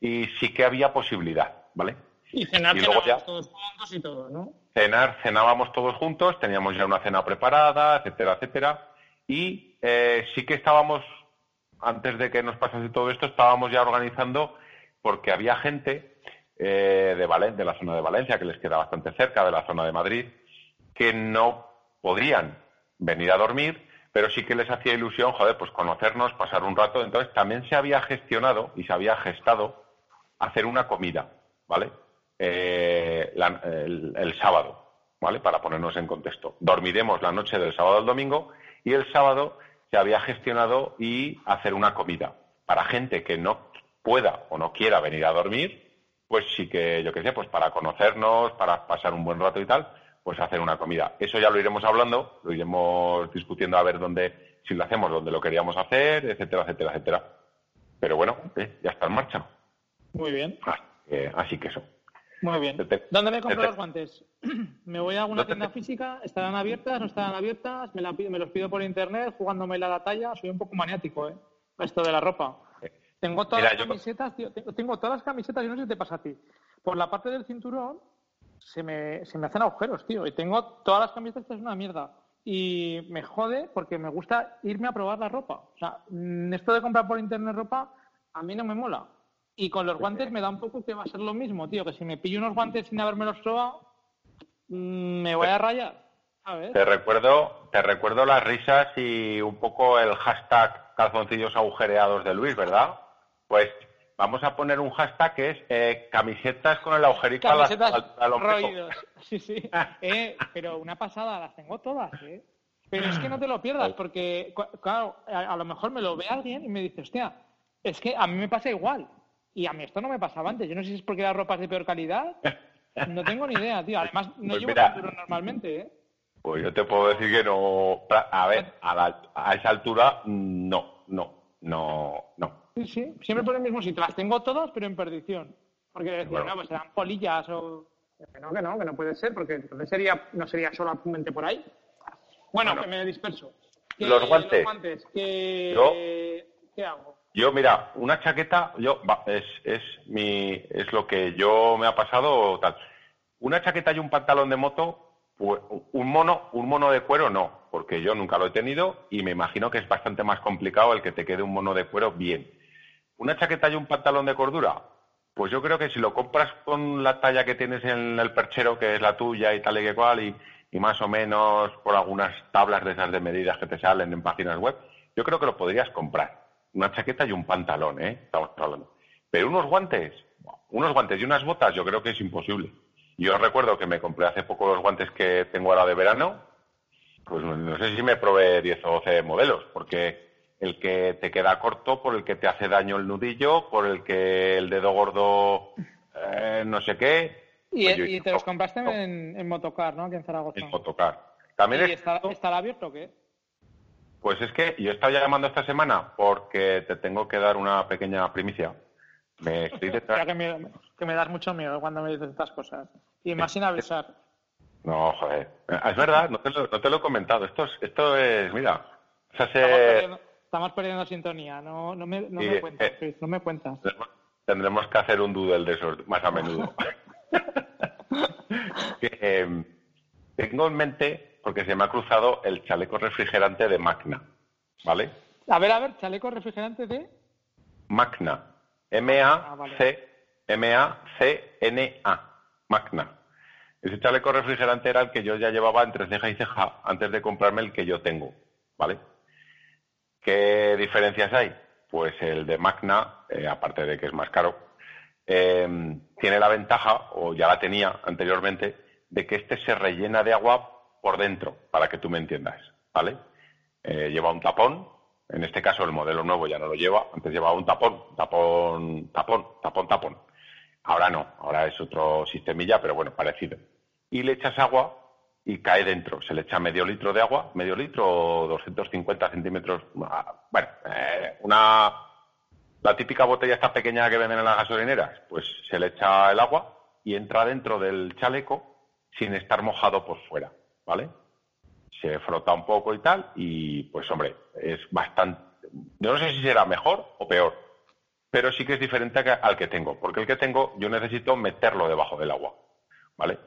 Y sí que había posibilidad, ¿vale? Y cenar todos juntos y todo, ¿no? Cenar, cenábamos todos juntos, teníamos ya una cena preparada, etcétera, etcétera. Y eh, sí que estábamos, antes de que nos pasase todo esto, estábamos ya organizando porque había gente eh, de, de la zona de Valencia, que les queda bastante cerca, de la zona de Madrid, que no podían venir a dormir, pero sí que les hacía ilusión, joder, pues conocernos, pasar un rato. Entonces también se había gestionado y se había gestado hacer una comida, ¿vale? Eh, el, sábado, ¿vale? Para ponernos en contexto. Dormiremos la noche del sábado al domingo y el sábado se había gestionado y hacer una comida. Para gente que no pueda o no quiera venir a dormir, pues sí que, yo qué sé, pues para conocernos, para pasar un buen rato y tal, pues hacer una comida. Eso ya lo iremos hablando, lo iremos discutiendo a ver dónde, si lo hacemos, dónde lo queríamos hacer, etcétera, etcétera, etcétera. Pero bueno, eh, ya está en marcha. Muy bien. así que eso. Muy bien. ¿Dónde me compro los guantes? [CLEARS THROAT] ¿Me voy a alguna tienda física? ¿Estarán abiertas? ¿No estarán abiertas? ¿Me, los pido por internet jugándome la talla? Soy un poco maniático, ¿eh? Esto de la ropa. Tengo todas las camisetas, tío. Tengo, todas las camisetas y no sé si te pasa a ti. Por la parte del cinturón se me, se me hacen agujeros, tío. Y tengo todas las camisetas, es una mierda. Y me jode porque me gusta irme a probar la ropa. O sea, mm, esto de comprar por internet ropa a mí no me mola. Y con los guantes me da un poco que va a ser lo mismo, tío, que si me pillo unos guantes sin haberme los probado, mm, me voy a rayar. Te recuerdo, te recuerdo las risas y un poco el hashtag calzoncillos agujereados de Luis, ¿verdad? Pues vamos a poner un hashtag que es eh, camisetas con el agujerito camisetas al, al [LAUGHS] Sí, sí. Eh, pero una pasada, las tengo todas, ¿eh? Pero es que no te lo pierdas, porque, claro, a, lo mejor me lo ve alguien y me dice, hostia, es que a mí me pasa igual. Y a mí esto no me pasaba antes. Yo no sé si es porque la ropa es de peor calidad. No tengo ni idea, tío. Además, no pues llevo cinturón normalmente, ¿eh? Pues yo te puedo decir que no. A ver, a, esa altura, no, no, no, no. Sí, sí. Siempre por el mismo sitio. Las tengo todas, pero en perdición. Porque decía, no, pues serán polillas o. no, que no, que no puede ser, porque entonces sería, no sería solamente por ahí. Bueno, que me disperso. los guantes. Los guantes ¿qué, ¿Qué hago? Yo, mira, una chaqueta, yo, es, es, mi, es lo que yo me ha pasado tal. Una chaqueta y un pantalón de moto, pues, un mono, un mono de cuero no, porque yo nunca lo he tenido y me imagino que es bastante más complicado el que te quede un mono de cuero bien. Una chaqueta y un pantalón de cordura, pues yo creo que si lo compras con la talla que tienes en el perchero, que es la tuya y tal y que cual, y, y más o menos por algunas tablas de esas de medidas que te salen en páginas web, yo creo que lo podrías comprar una chaqueta y un pantalón, ¿eh? Estamos hablando. Pero unos guantes, unos guantes y unas botas, yo creo que es imposible. Yo recuerdo que me compré hace poco los guantes que tengo ahora de verano, pues no sé si me probé 10 o 12 modelos, porque el que te queda corto, por el que te hace daño el nudillo, por el que el dedo gordo eh, no sé qué. Y, pues te los compraste en, en, Motocar, ¿no? Aquí en Zaragoza. En Motocar. También ¿Y está, estará abierto o qué? Pues es que yo estaba llamando esta semana porque te tengo que dar una pequeña primicia. Me estoy [LAUGHS] detrás... que, me, que me das mucho miedo cuando me dices estas cosas. Y más sin avisar. No, joder. Es verdad, no te lo, no te lo he comentado. Esto es, esto es mira. Estamos, perdiendo, sintonía. No, no, me, no me cuentas, eh, no me cuentas. Tendremos que hacer un doodle de esos más a menudo. [LAUGHS] Em, tengo en mente, porque se me ha cruzado el chaleco refrigerante de Magna. ¿Vale? A ver, a ver, chaleco refrigerante de. Magna. M-A-C. M-A-C-N-A. Magna. Ese chaleco refrigerante era el que yo ya llevaba entre ceja y ceja antes de comprarme el que yo tengo, ¿vale? ¿Qué diferencias hay? Pues el de Magna, eh, aparte de que es más caro, eh, tiene la ventaja, o ya la tenía anteriormente, de que este se rellena de agua por dentro, para que tú me entiendas, ¿vale? Eh, lleva un tapón, en este caso el modelo nuevo ya no lo lleva, antes llevaba un tapón, tapón, tapón, tapón, tapón. Ahora no, ahora es otro sistemilla, pero bueno, parecido y le echas agua y cae dentro. Se le echa medio litro de agua, medio litro o 250 centímetros. Ah, bueno, eh, una. La típica botella esta pequeña que venden en las gasolineras, pues se le echa el agua y entra dentro del chaleco sin estar mojado por fuera, ¿vale? Se frota un poco y tal, y pues hombre, es bastante. Yo no sé si será mejor o peor, pero sí que es diferente al que tengo, porque el que tengo yo necesito meterlo debajo del agua, ¿vale?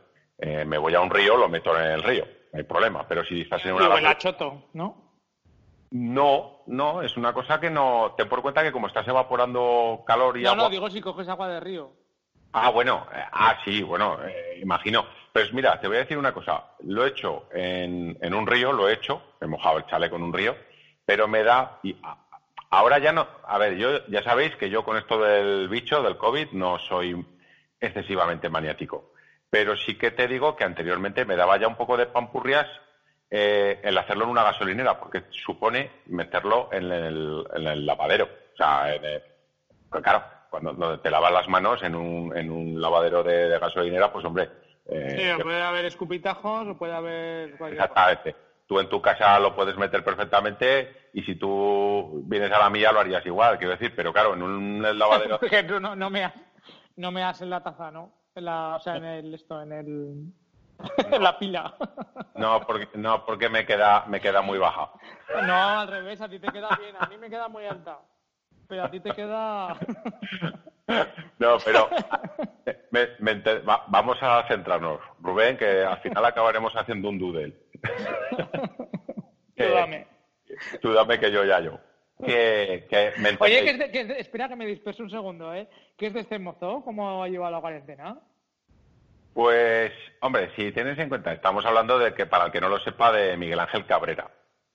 Eh, me voy a un río, lo meto en el río, no hay problema. Pero si estás en una... el choto, ¿no? No, no, es una cosa que no... Ten por cuenta que como estás evaporando calor y agua... No, no, digo si coges agua de río. Ah, bueno, eh, ah, sí, bueno, eh, imagino. Pues mira, te voy a decir una cosa. Lo he hecho en, en un río, lo he hecho, he mojado el chaleco en un río, pero me da... Y ahora ya no... A ver, yo ya sabéis que yo con esto del bicho, del COVID, no soy excesivamente maniático. Pero sí que te digo que anteriormente me daba ya un poco de pampurrias eh, el hacerlo en una gasolinera, porque supone meterlo en el, lavadero. O sea, pues claro, cuando te lavas las manos en un, en un lavadero de, gasolinera, pues hombre. Eh, sí, puede haber escupitajos o puede haber. Exactamente. Tú en tu casa lo puedes meter perfectamente y si tú vienes a la mía lo harías igual, quiero decir, pero claro, en un [LAUGHS] lavadero. no, no, me no me has en la taza, ¿no? La, o sea, en el, esto, en el, [LAUGHS] en la pila. No, porque, no, porque me queda, me queda muy baja. No, al revés, a ti te queda bien, a mí me queda muy alta. Pero a ti te queda... [LAUGHS] No, pero vamos a centrarnos. Rubén, que al final acabaremos haciendo un doodle. [LAUGHS] Tú dame. Tú dame que yo ya yo. Que, [LAUGHS] Oye, que, espera que me disperse un segundo, ¿eh? ¿Qué es de este mozo? ¿Cómo ha llevado la cuarentena? Pues, hombre, si tienes en cuenta, estamos hablando de que, para el que no lo sepa, de Miguel Ángel Cabrera,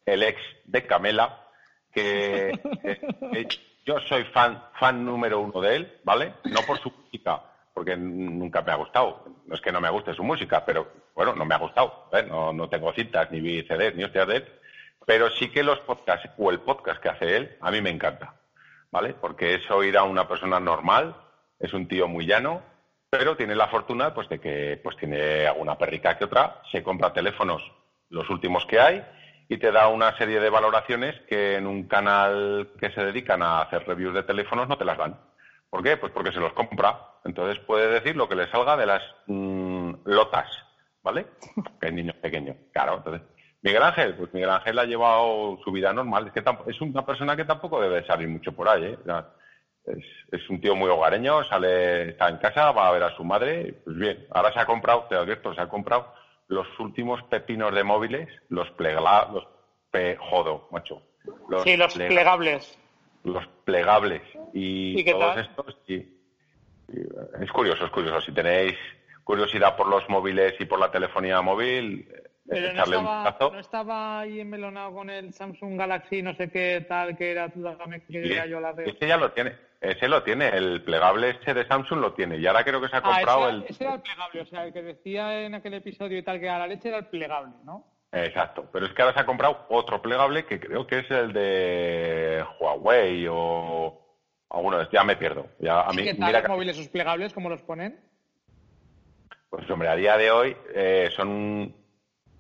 el ex de Camela, que, yo soy fan, fan número uno de él, ¿vale? No por su música, porque nunca me ha gustado. No es que no me guste su música, pero bueno, no me ha gustado. ¿eh? No, no tengo cintas, ni CDs, ni hostias de él pero sí que los podcasts o el podcast que hace él, a mí me encanta, ¿vale? Porque es oír a una persona normal, es un tío muy llano, pero tiene la fortuna pues de que pues tiene alguna perrica que otra, se compra teléfonos los últimos que hay y te da una serie de valoraciones que en un canal que se dedican a hacer reviews de teléfonos no te las dan. ¿Por qué? Pues porque se los compra. Entonces puede decir lo que le salga de las mm, lotas, ¿vale? [LAUGHS] Que hay niños pequeños. Claro, entonces Miguel Ángel, pues Miguel Ángel ha llevado su vida normal. Es que es una persona que tampoco debe salir mucho por ahí. ¿eh? es, un tío muy hogareño, sale, está en casa, va a ver a su madre. Pues bien, ahora se ha comprado, te advierto, se ha comprado los últimos pepinos de móviles, los plegables, los jodo, macho. sí, los plegables. Los plegables. Y, todos estos, es curioso, es curioso. Si tenéis curiosidad por los móviles y por la telefonía móvil, pero no estaba, no estaba, ahí enmelonado con el Samsung Galaxy, no sé qué tal, que era que yo la veo. Ese ya lo tiene, ese lo tiene, el plegable ese de Samsung lo tiene, y ahora creo que se ha ah, comprado el... Ese era el plegable, o sea, el que decía en aquel episodio y tal que a la leche era el plegable, ¿no? Exacto, pero es que ahora se ha comprado otro plegable que creo que es el de Huawei o alguno ya me pierdo. Ya, a mí, ¿Qué tal los móviles esos plegables, cómo los ponen? Pues hombre, a día de hoy eh, son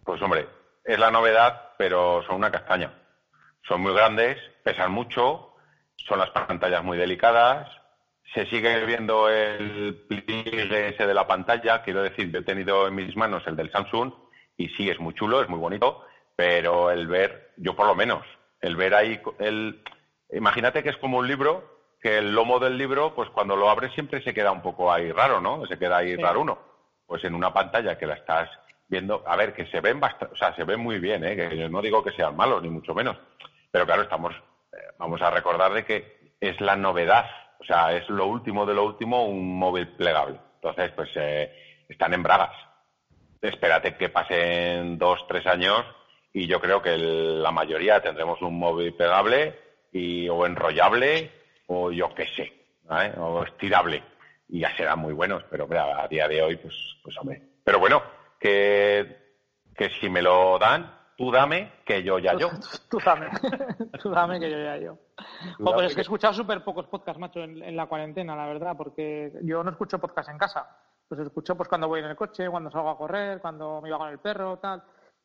pues hombre, es la novedad, pero son una castaña. Son muy grandes, pesan mucho, son las pantallas muy delicadas, se sigue viendo el pliegue ese de la pantalla. Quiero decir, yo he tenido en mis manos el del Samsung y sí, es muy chulo, es muy bonito, pero el ver, yo por lo menos, el ver ahí, el, imagínate que es como un libro, que el lomo del libro, pues cuando lo abres siempre se queda un poco ahí raro, ¿no? Se queda ahí raro uno. Pues en una pantalla que la estás viendo, a ver, que se ven o sea, se ven muy bien, ¿eh? Que yo no digo que sean malos, ni mucho menos. Pero claro, estamos, eh, vamos a recordar de que es la novedad, o sea, es lo último de lo último, un móvil plegable. Entonces, pues eh, están en bragas. Espérate que pasen dos, tres años y yo creo que la mayoría tendremos un móvil plegable y, o enrollable o yo qué sé, o estirable. Y ya serán muy buenos, pero a día de hoy, pues, pues hombre. Pero bueno, que, que si me lo dan, tú dame, que yo ya yo. [LAUGHS] Tú, dame, [LAUGHS] tú dame, que yo ya yo. pues es que he escuchado súper pocos podcasts, macho, en, en, la cuarentena, la verdad, porque yo no escucho podcast en casa. Pues escucho pues cuando voy en el coche, cuando salgo a correr, cuando me iba con el perro, tal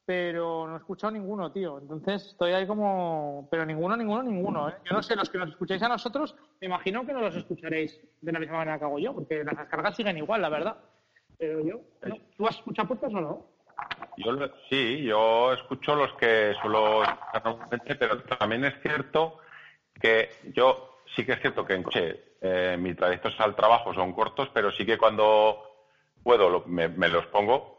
pero no he escuchado ninguno, tío. Entonces estoy ahí como... Pero ninguno, ninguno, ninguno. ¿eh? Yo no sé, los que nos escucháis a nosotros, me imagino que no los escucharéis de la misma manera que hago yo, porque las descargas siguen igual, la verdad. Pero yo... ¿Tú has escuchado podcast o no? Yo sí, yo escucho los que suelo pero también es cierto que yo sí que es cierto que en coche eh, mis trayectos al trabajo son cortos, pero sí que cuando puedo me, me los pongo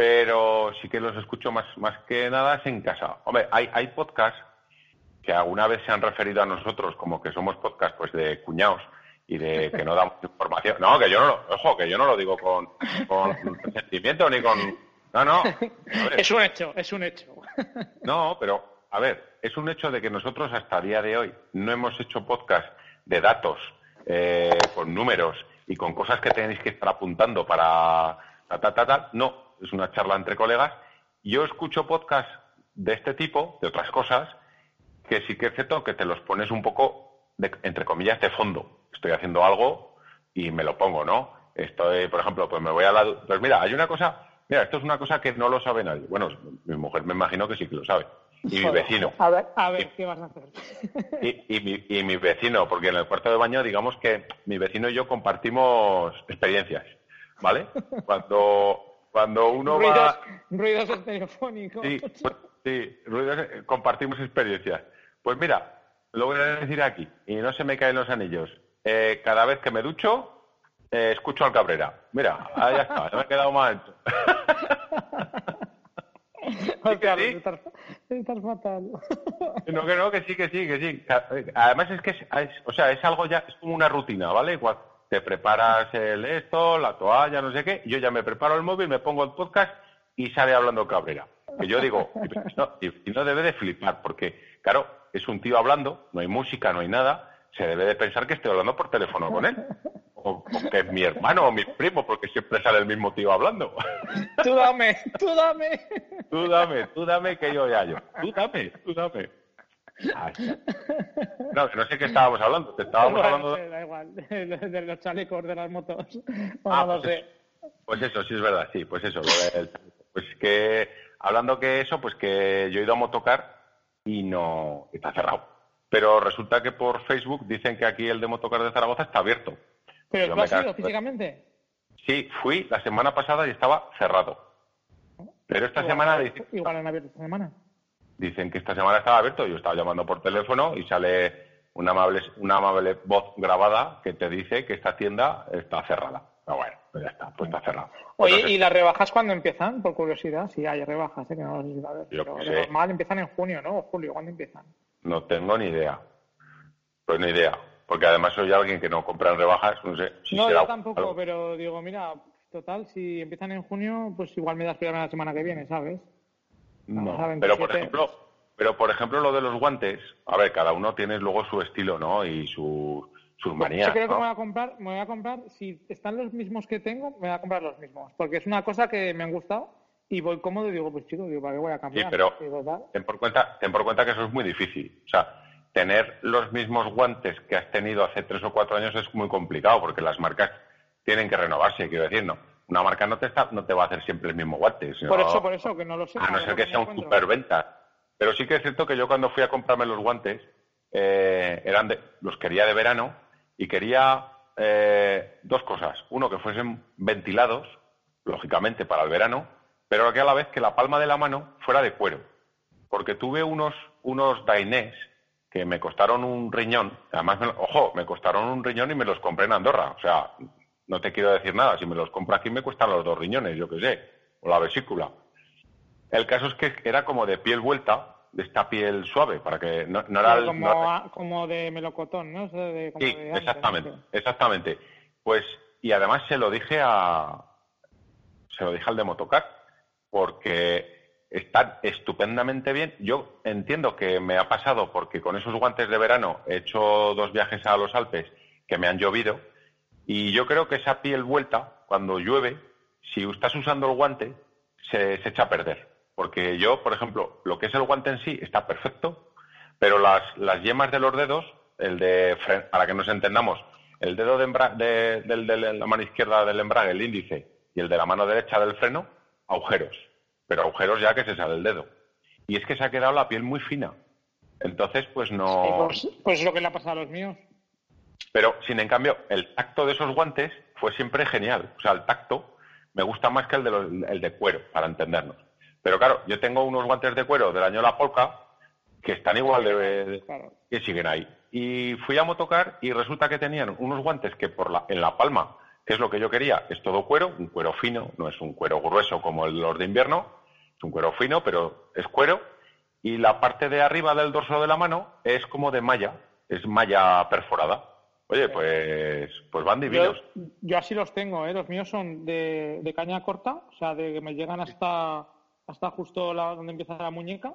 pero sí que los escucho más, más que nada es en casa. Hombre, hay, hay podcasts que alguna vez se han referido a nosotros como que somos podcast pues de cuñados y de que no damos información. No, que yo no lo, ojo, que yo no lo digo con, con sentimiento ni con... No, no. es un hecho, es un hecho. No, pero, a ver, es un hecho de que nosotros hasta el día de hoy no hemos hecho podcast de datos, eh, con números y con cosas que tenéis que estar apuntando para... Ta, ta, ta, ta. No, es una charla entre colegas. Yo escucho podcasts de este tipo, de otras cosas, que sí que es cierto que te los pones un poco, de, entre comillas, de fondo. Estoy haciendo algo y me lo pongo, ¿no? Estoy, por ejemplo, pues me voy a la... Pues mira, hay una cosa, mira, esto es una cosa que no lo sabe nadie. Bueno, mi mujer me imagino que sí que lo sabe. Y mi vecino. A ver, a ver, ¿qué vas a hacer? Y, y, mi, y mi vecino, porque en el cuarto de baño, digamos que mi vecino y yo compartimos experiencias, ¿vale? Cuando cuando uno va... Ruidos telefónicos. Sí, [LAUGHS] pues, sí ruidos, eh, compartimos experiencias. Pues mira, lo voy a decir aquí, y no se me caen los anillos. Eh, cada vez que me ducho, eh, escucho al Cabrera. Mira, ahí ya está, me he quedado más. Hostia, [LAUGHS] sí? estás, estás fatal. [LAUGHS] No, que no, que sí, que sí, que sí. Además es que es, o sea, es algo ya, es como una rutina, ¿vale? Te preparas el esto, la toalla, no sé qué, yo ya me preparo el móvil, me pongo el podcast y sale hablando Cabrera. Que yo digo, [LAUGHS] y no, debe de flipar, porque, claro, es un tío hablando, no hay música, no hay nada, se debe de pensar que estoy hablando por teléfono con él. O, que es mi hermano o mi primo, porque siempre sale el mismo tío hablando. Tú dame, tú dame. Tú dame, tú dame que yo ya yo. Tú dame, tú dame. No, no sé qué estábamos hablando. Te estábamos hablando de... Da igual, [LAUGHS] de, los chalecos de las motos. Ah, no pues. Pues eso, sí es verdad, sí, pues eso. pues que, hablando que eso, pues que yo he ido a motocar y no está cerrado. Pero resulta que por Facebook dicen que aquí el de motocar de Zaragoza está abierto. ¿Pero tú has ido físicamente? Sí, fui la semana pasada y estaba cerrado. Pero esta semana... Igual han abierto esta semana dicen que esta semana estaba abierto, yo estaba llamando por teléfono y sale una amable, una amable voz grabada que te dice que esta tienda está cerrada. Pero bueno, pues ya está, pues está cerrada. Oye, ¿y las rebajas cuándo empiezan? Por curiosidad, sí hay rebajas, ¿eh? que no sé si ver. Pero normal empiezan en junio, ¿no? O julio, ¿cuándo empiezan? No tengo ni idea. Pues ni idea. Porque además soy alguien que no compra en rebajas, no sé. Si no, yo tampoco, pero digo, mira, total, si empiezan en junio, pues igual me das esperar la semana que viene, ¿sabes? No, pero por ejemplo, pero por ejemplo lo de los guantes, a ver, cada uno tiene luego su estilo, ¿no? Y su, sus manías. Yo creo que me voy a comprar, me voy a comprar, si están los mismos que tengo, me voy a comprar los mismos, porque es una cosa que me han gustado y voy cómodo y digo, pues chico, digo, ¿para qué voy a cambiar? Sí, pero ten por cuenta, ten por cuenta que eso es muy difícil. O sea, tener los mismos guantes que has tenido hace tres o cuatro años es muy complicado, porque las marcas tienen que renovarse, quiero decir, ¿no? Una marca no te, está, no te va a hacer siempre el mismo guante. por eso, por eso, que no lo sé. A no ser que sea un superventa. Pero sí que es cierto que yo cuando fui a comprarme los guantes, eh, eran de, los quería de verano y quería eh, dos cosas. Uno, que fuesen ventilados, lógicamente, para el verano, pero que a la vez que la palma de la mano fuera de cuero. Porque tuve unos, unos Dainés que me costaron un riñón, además, ojo, me costaron un riñón y me los compré en Andorra. O sea, no te quiero decir nada, si me los compro aquí me cuestan los dos riñones, yo qué sé, o la vesícula. El caso es que era como de piel vuelta, de esta piel suave, para que no, era... Como, como de melocotón, ¿no? sí, exactamente, exactamente. Pues, y además se lo dije a... Se lo dije al de Motocar, porque están estupendamente bien. Yo entiendo que me ha pasado porque con esos guantes de verano he hecho dos viajes a los Alpes que me han llovido y yo creo que esa piel vuelta, cuando llueve, si estás usando el guante, se, echa a perder. Porque yo, por ejemplo, lo que es el guante en sí está perfecto, pero las, las yemas de los dedos, el de, para que nos entendamos, el dedo de, de la mano izquierda del embrague, el índice, y el de la mano derecha del freno, agujeros pero agujeros ya que se sale el dedo. Y es que se ha quedado la piel muy fina. Entonces, pues no. pues, pues, es lo que le ha pasado a los míos. Pero, sin en cambio, el tacto de esos guantes fue siempre genial. O sea, el tacto me gusta más que el de, el de cuero, para entendernos. Pero claro, yo tengo unos guantes de cuero del año La Polka que están igual de, que siguen ahí. Y fui a motocar y resulta que tenían unos guantes que por la, en la palma, que es lo que yo quería, es todo cuero, un cuero fino, no es un cuero grueso como el de los de invierno, es un cuero fino, pero es cuero. Y la parte de arriba del dorso de la mano es como de malla, es malla perforada. Oye, pues, pues van divinos. Yo, así los tengo, ¿eh? los míos son de, caña corta, o sea, de que me llegan hasta, hasta justo la, donde empieza la muñeca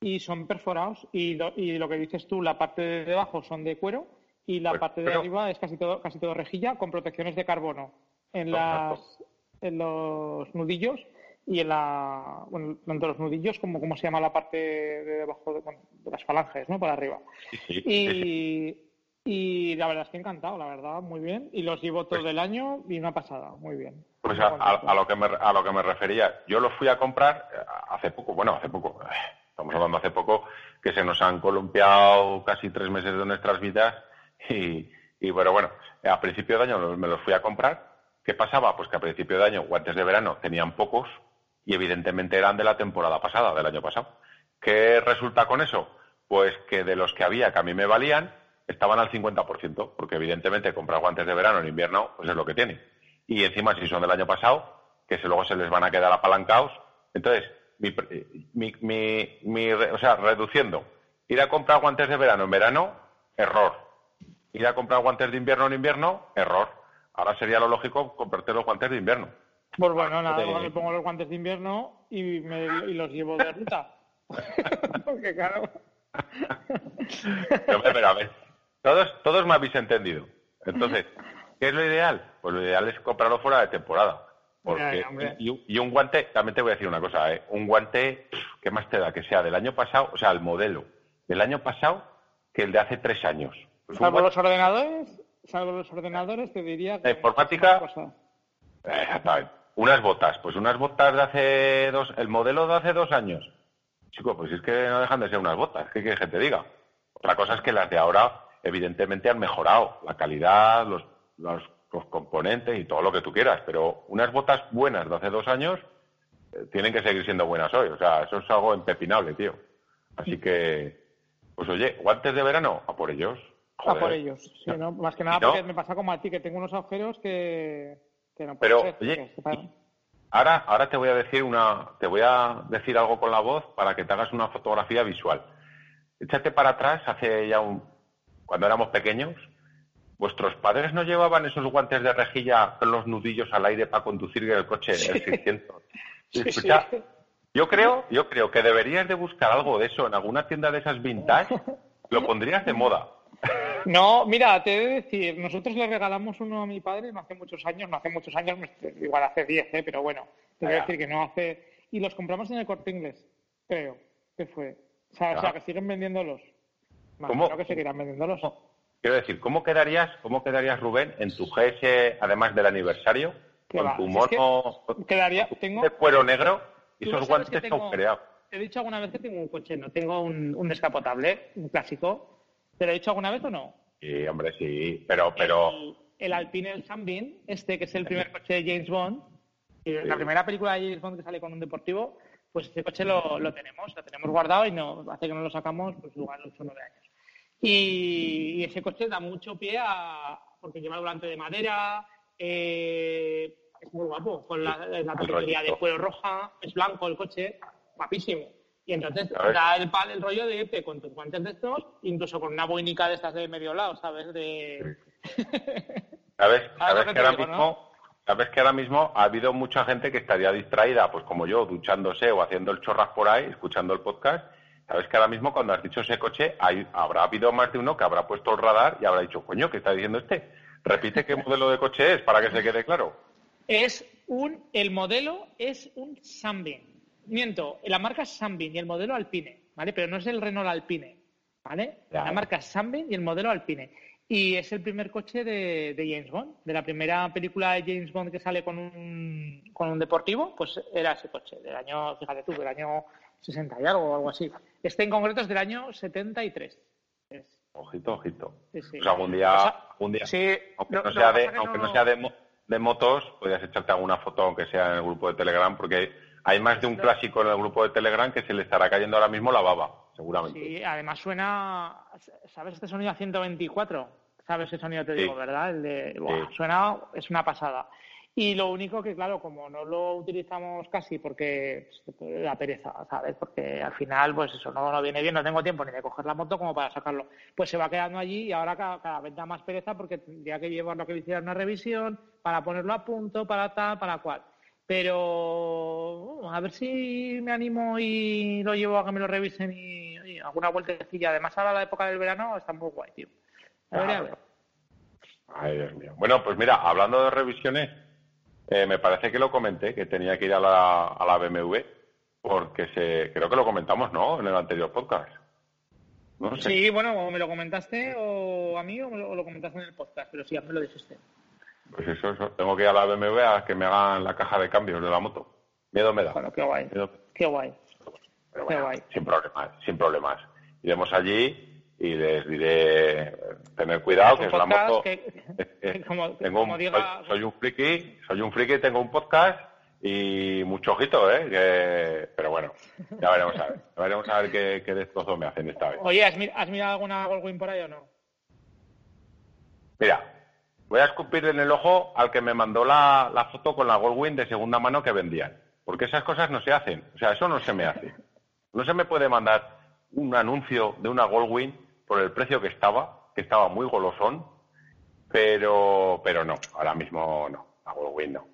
y son perforados. Y lo, y lo que dices tú, la parte de debajo son de cuero y la pues, parte de arriba es casi todo, casi todo rejilla con protecciones de carbono en, las, en los nudillos y en la bueno, entre los nudillos como cómo se llama la parte de debajo de, las falanges no para arriba y, [LAUGHS] y la verdad es que encantado la verdad muy bien y los llevo todo pues el año y una pasada muy bien pues a, lo que me a lo que me refería yo los fui a comprar eh, hace poco bueno hace poco eh, estamos hablando hace poco que se nos han columpiado casi tres meses de nuestras vidas y, y bueno bueno a principio de año me los fui a comprar ¿Qué pasaba? Pues que a principio de año, guantes de verano, tenían pocos y evidentemente eran de la temporada pasada, del año pasado. ¿Qué resulta con eso? Pues que de los que había que a mí me valían, estaban al 50%, porque evidentemente comprar guantes de verano en invierno, pues es lo que tiene. Y encima, si son del año pasado, que luego se les van a quedar apalancados. Entonces, mi, mi, o sea, reduciendo, ir a comprar guantes de verano en verano, error. Ir a comprar guantes de invierno en invierno, error. Ahora sería lo lógico comprarte los guantes de invierno. Pues bueno, nada, me pongo los guantes de invierno y, me, y los llevo de ruta. [LAUGHS] [LAUGHS] Porque claro. pero a ver, todos, todos me habéis entendido. Entonces, ¿qué es lo ideal? Pues lo ideal es comprarlo fuera de temporada. Porque, y, un guante, también te voy a decir una cosa, ¿eh? un guante, ¿qué más te da? Que sea del año pasado, o sea, el modelo del año pasado que el de hace tres años. Pues salvo los ordenadores, salvo los ordenadores, te diría que... Informática... Exactamente. Unas botas, pues unas botas de hace dos, el modelo de hace dos años. Chico, pues es que no dejan de ser unas botas, ¿qué quieres que te diga? Otra cosa es que las de ahora, evidentemente, han mejorado la calidad, los, los, componentes y todo lo que tú quieras, pero unas botas buenas de hace dos años eh, tienen que seguir siendo buenas hoy. O sea, eso es algo impepinable, tío. Así que, pues oye, guantes de verano, a por ellos. A por ellos, sí, ¿no? Más que nada porque me pasa como a ti, que tengo unos agujeros que, pero, oye, ahora, ahora te voy a decir una, te voy a decir algo con la voz para que te hagas una fotografía visual. Échate para atrás, hace ya un, cuando éramos pequeños, ¿vuestros padres no llevaban esos guantes de rejilla con los nudillos al aire para conducir el coche el 600? Escucha, yo creo, yo creo que deberías de buscar algo de eso en alguna tienda de esas vintage, [LAUGHS] lo pondrías de moda. [LAUGHS] No, mira, te he de decir, nosotros le regalamos uno a mi padre no hace muchos años, no hace muchos años, igual hace 10, ¿eh? pero bueno, te voy a decir que no hace... Y los compramos en el corte inglés, creo, que fue. O sea, o sea que siguen vendiéndolos. ¿Cómo? Creo que seguirán vendiéndolos. Quiero decir, ¿cómo quedarías, ¿cómo quedarías, Rubén, en tu GS, además del aniversario, con tu mono quedaría, tengo, de cuero negro y esos guantes son creados. Te he dicho alguna vez que tengo un coche, no tengo un, un descapotable, un clásico. ¿Te lo he dicho alguna vez o no? Sí, hombre, sí, pero... pero... El, Alpine el Sunbeam, este que es el primer coche de James Bond, la primera película de James Bond que sale con un deportivo, pues ese coche lo, lo tenemos, lo tenemos guardado y no hace que no lo sacamos pues igual 8 o 9 años. Y, ese coche da mucho pie a, porque lleva volante de madera, eh, es muy guapo, con la, la de cuero roja, es blanco el coche, guapísimo. Y entonces da el, pal, el rollo de irte con tus guantes de estos, incluso con una boinica de estas de medio lado, ¿sabes? De... ¿Sabes, [LAUGHS] ¿Sabes, que ahora mismo, ¿Sabes que ahora mismo ha habido mucha gente que estaría distraída, pues como yo, duchándose o haciendo el chorras por ahí, escuchando el podcast? Sabes que ahora mismo cuando has dicho ese coche, hay, habrá habido más de uno que habrá puesto el radar y habrá dicho, coño, ¿qué está diciendo este? Repite qué modelo de coche es para que se quede claro. Es un, el modelo es un Sunbeam miento, la marca es Sunbeam y el modelo Alpine, ¿vale? Pero no es el Renault Alpine, ¿vale? La marca es Sunbeam y el modelo Alpine. Y es el primer coche de, James Bond, de la primera película de James Bond que sale con un, con un deportivo, pues era ese coche, del año, fíjate tú, del año 60 y algo, o algo así. Este en concreto es del año 73. Ojito, ojito. Pues algún día, día aunque, no, sea de, aunque no, sea de, de motos, podrías echarte alguna foto, aunque sea en el grupo de Telegram, porque hay más de un clásico en el grupo de Telegram que se le estará cayendo ahora mismo la baba, seguramente. Sí, además suena, ¿sabes este sonido a 124? ¿Sabes ese sonido te digo, verdad? El de, suena, es una pasada. Y lo único que, claro, como no lo utilizamos casi porque la pereza, ¿sabes? Porque al final, pues eso, no, no viene bien, no tengo tiempo ni de coger la moto como para sacarlo. Pues se va quedando allí y ahora cada, vez da más pereza porque tendría que llevarlo a que le hicieran una revisión para ponerlo a punto, para tal, para cual. Pero a ver si me animo y lo llevo a que me lo revisen y, alguna vueltecilla. Además, ahora la época del verano está muy guay, tío. A ver, a ver. Ay, Dios mío. Bueno, pues mira, hablando de revisiones, eh, me parece que lo comenté, que tenía que ir a la, a la BMW, porque se, creo que lo comentamos, ¿no? En el anterior podcast. Sí, bueno, me lo comentaste o a mí o, lo, comentaste en el podcast, pero sí, a mí lo dijiste. Pues eso, eso. Tengo que ir a la BMW a que me hagan la caja de cambios de la moto. Miedo me da. Bueno, qué guay. Qué guay. qué guay. Sin problemas, sin problemas. Iremos allí y les diré tener cuidado, que es la moto. [LAUGHS] soy, un friki, soy un friki, tengo un podcast y mucho ojito, ¿eh? pero bueno, ya veremos a ver. Ya veremos a ver qué, qué destrozo me hacen esta vez. Oye, ¿has, ¿has mirado alguna Goldwyn por ahí o no? Mira, Voy a escupir en el ojo al que me mandó la, foto con la Goldwyn de segunda mano que vendían. Porque esas cosas no se hacen. O sea, eso no se me hace. No se me puede mandar un anuncio de una Goldwyn por el precio que estaba, que estaba muy golosón, pero, pero no, ahora mismo no. La Goldwyn no.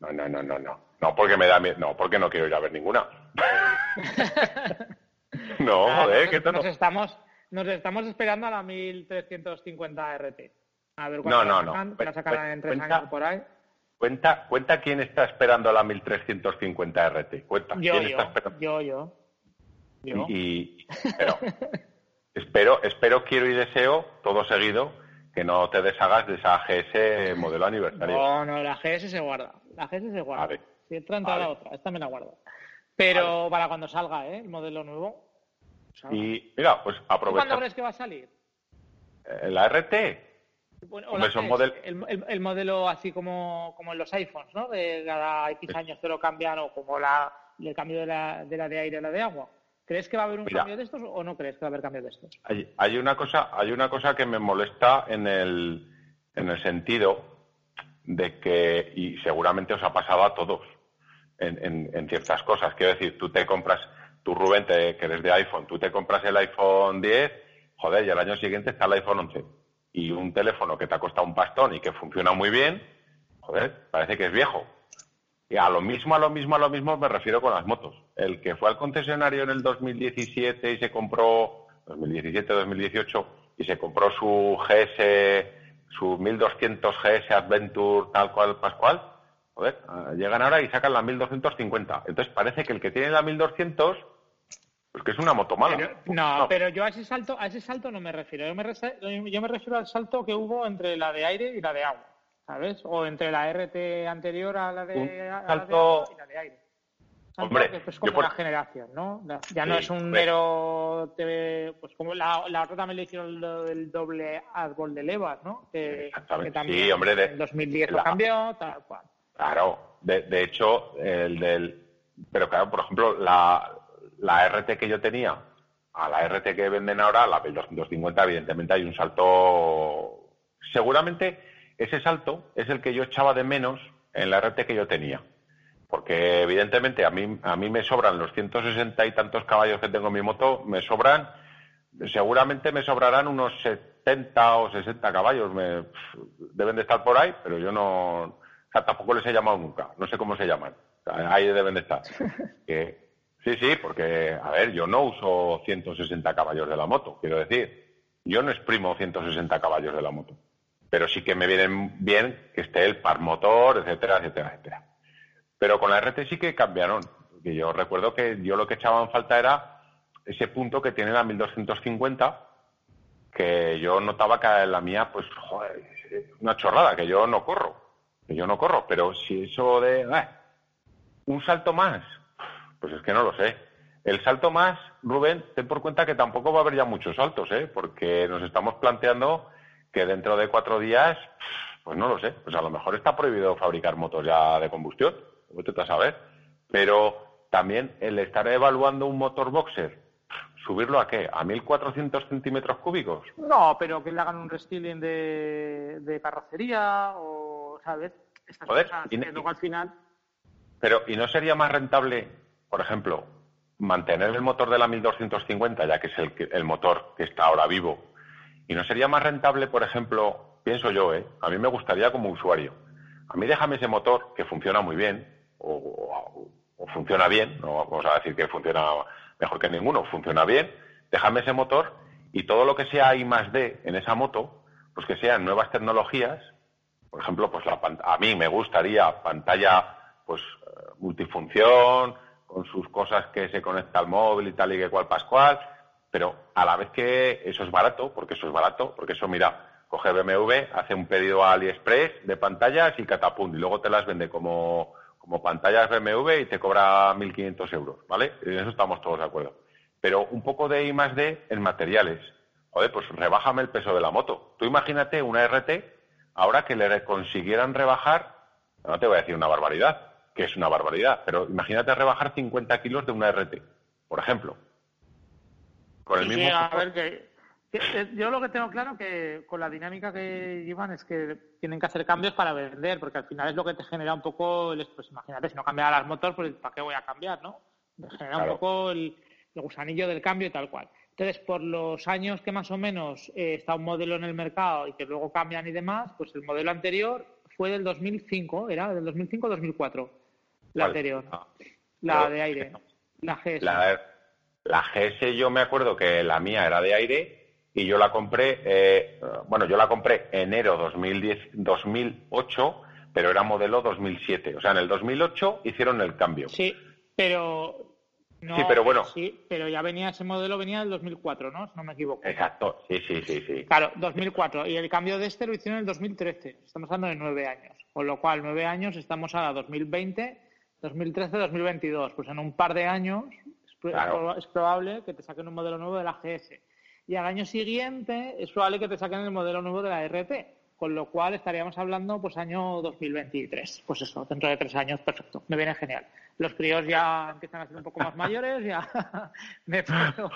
No, no, no, no, no. No, porque me da miedo. No, porque no quiero ir a ver ninguna. [LAUGHS] no, joder, que nos, estamos, nos estamos esperando a la 1350 RT. A ver no, no, no. la sacarán en tres años por ahí. Cuenta, cuenta quién está esperando la 1350 RT. Cuenta. Yo, ¿quién yo, está esperando? yo, yo. yo. Y, pero, [LAUGHS] espero, espero, quiero y deseo, todo seguido, que no te deshagas de esa GS modelo aniversario. No, no, la GS se guarda. La GS se guarda. Si entra, entra la otra. Esta me la guardo. Pero para cuando salga, ¿eh? El modelo nuevo. Y mira, pues aprovecha. ¿Cuándo crees que va a salir? Eh, la RT. el, modelo así como, como en los iPhones, ¿no? De cada X años te lo cambian o como la, el cambio de la, de la de aire a la de agua. ¿Crees que va a haber un cambio de estos o no crees que va a haber cambio de estos? Hay, hay, una cosa, hay una cosa que me molesta en el, en el sentido de que, y seguramente os ha pasado a todos en, en, ciertas cosas. Quiero decir, tú te compras, tú Rubén, que eres de iPhone, tú te compras el iPhone 10, joder, y el año siguiente está el iPhone 11 y un teléfono que te ha costado un pastón y que funciona muy bien, joder, parece que es viejo. Y a lo mismo, a lo mismo, a lo mismo me refiero con las motos. El que fue al concesionario en el 2017 y se compró, 2017-2018, y se compró su GS, su 1200 GS Adventure tal cual, pascual, joder, ah, llegan ahora y sacan la 1250. Entonces parece que el que tiene la 1200 pues que es una moto mala. no, pero yo a ese salto, a ese salto no me refiero. Yo me, yo me refiero al salto que hubo entre la de aire y la de agua. ¿Sabes? O entre la RT anterior a la de, salto... y la de aire. Hombre, es como una generación, ¿no? Ya no es un mero pues como la, la otra también le hicieron el doble árbol de levas, ¿no? Que, también sí, hombre, en 2010 lo cambió, tal cual. Claro, de, de hecho, el del... Pero claro, por ejemplo, la, la RT que yo tenía a la RT que venden ahora, la 250, evidentemente hay un salto. Seguramente ese salto es el que yo echaba de menos en la RT que yo tenía. Porque evidentemente a mí, a mí me sobran los 160 y tantos caballos que tengo en mi moto, me sobran, seguramente me sobrarán unos 70 o 60 caballos. Me, deben de estar por ahí, pero yo no, o sea, tampoco les he llamado nunca, no sé cómo se llaman. ahí deben de estar. [LAUGHS] Que, Sí, sí, porque, a ver, yo no uso 160 caballos de la moto, quiero decir. Yo no exprimo 160 caballos de la moto. Pero sí que me vienen bien que esté el par motor, etcétera, etcétera, etcétera. Pero con la RT sí que cambiaron. Yo recuerdo que yo lo que echaba en falta era ese punto que tiene la 1250, que yo notaba que la mía, pues, joder, una chorrada, que yo no corro. Que yo no corro. Pero si eso de. Eh, un salto más, pues es que no lo sé. El salto más, Rubén, ten por cuenta que tampoco va a haber ya muchos saltos, ¿eh? porque nos estamos planteando que dentro de cuatro días, pues no lo sé, pues a lo mejor está prohibido fabricar motos ya de combustión, vete a saber. Pero también el estar evaluando un motor boxer, ¿subirlo a qué? ¿A 1.400 centímetros cúbicos? No, pero que le hagan un restyling de, de carrocería o, ¿sabes? Estas Joder, cosas que luego al final... Pero, ¿y no sería más rentable por ejemplo, mantener el motor de la 1250, ya que es el, el motor que está ahora vivo, y no sería más rentable, por ejemplo, pienso yo, ¿eh? a mí me gustaría como usuario, a mí déjame ese motor que funciona muy bien, o, funciona bien, no vamos a decir que funciona mejor que ninguno, funciona bien, déjame ese motor y todo lo que sea I más D en esa moto, pues que sean nuevas tecnologías, por ejemplo, pues la, a mí me gustaría pantalla pues multifunción, con sus cosas que se conecta al móvil y tal y que cual pascual, pero a la vez que eso es barato, porque eso es barato, porque eso, mira, coge BMW, hace un pedido a AliExpress de pantallas y catapum, y luego te las vende como, como pantallas BMW y te cobra 1.500 euros, ¿vale? En eso estamos todos de acuerdo. Pero un poco de I más D en materiales. Joder, pues rebájame el peso de la moto. Tú imagínate una RT, ahora que le consiguieran rebajar, no te voy a decir una barbaridad, que es una barbaridad, pero imagínate rebajar 50 kilos de una RT, por ejemplo. Con el mismo. a ver, que, yo lo que tengo claro que con la dinámica que llevan es que tienen que hacer cambios para vender, porque al final es lo que te genera un poco, el, pues imagínate, si no cambian las motores, pues ¿para qué voy a cambiar, no? Te genera un poco el, gusanillo del cambio y tal cual. Entonces, por los años que más o menos eh, está un modelo en el mercado y que luego cambian y demás, pues el modelo anterior fue del 2005, ¿era? Del 2005 2004 la anterior. Ah. la de aire. La GS. La, GS yo me acuerdo que la mía era de aire y yo la compré, eh, bueno, yo la compré enero 2010, 2008, pero era modelo 2007. O sea, en el 2008 hicieron el cambio. Sí, pero... sí, pero bueno. Sí, pero ya venía ese modelo, venía del 2004, ¿no? Si no me equivoco. Exacto, sí, sí, sí, sí. Claro, 2004. Y el cambio de este lo hicieron en el 2013. Estamos hablando de nueve años. Con lo cual, nueve años, estamos a 2020 2013-2022. Pues en un par de años es, probable que te saquen un modelo nuevo de la GS. Y al año siguiente es probable que te saquen el modelo nuevo de la RT. Con lo cual estaríamos hablando pues año 2023. Pues eso, dentro de tres años, perfecto. Me viene genial. Los críos ya empiezan a ser un poco más mayores, ya [LAUGHS] me puedo,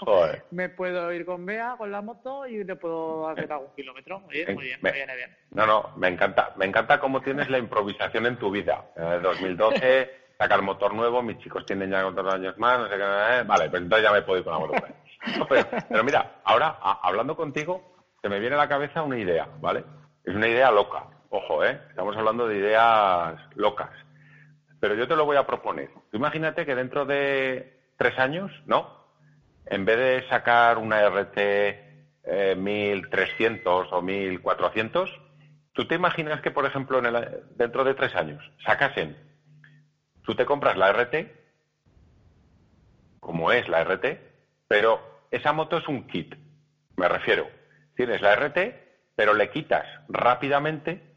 me puedo ir con Bea con la moto y te puedo hacer algún kilómetro. Muy bien, muy bien, me, viene bien. No, no, me encanta, me encanta cómo tienes la improvisación en tu vida. En 2012 [LAUGHS] saca el motor nuevo, mis chicos tienen ya otros años más, no sé qué, eh, vale, pues entonces ya me puedo ir con la moto. [LAUGHS] pero, mira, ahora, hablando contigo, se me viene a la cabeza una idea, ¿vale? Es una idea loca, ojo, ¿eh? Estamos hablando de ideas locas. Pero yo te lo voy a proponer. Tú imagínate que dentro de tres años, ¿no? En vez de sacar una RT 1300 eh, o 1400, ¿tú te imaginas que, por ejemplo, en el, dentro de tres años sacasen Tú te compras la RT, como es la RT, pero esa moto es un kit, me refiero. Tienes la RT, pero le quitas rápidamente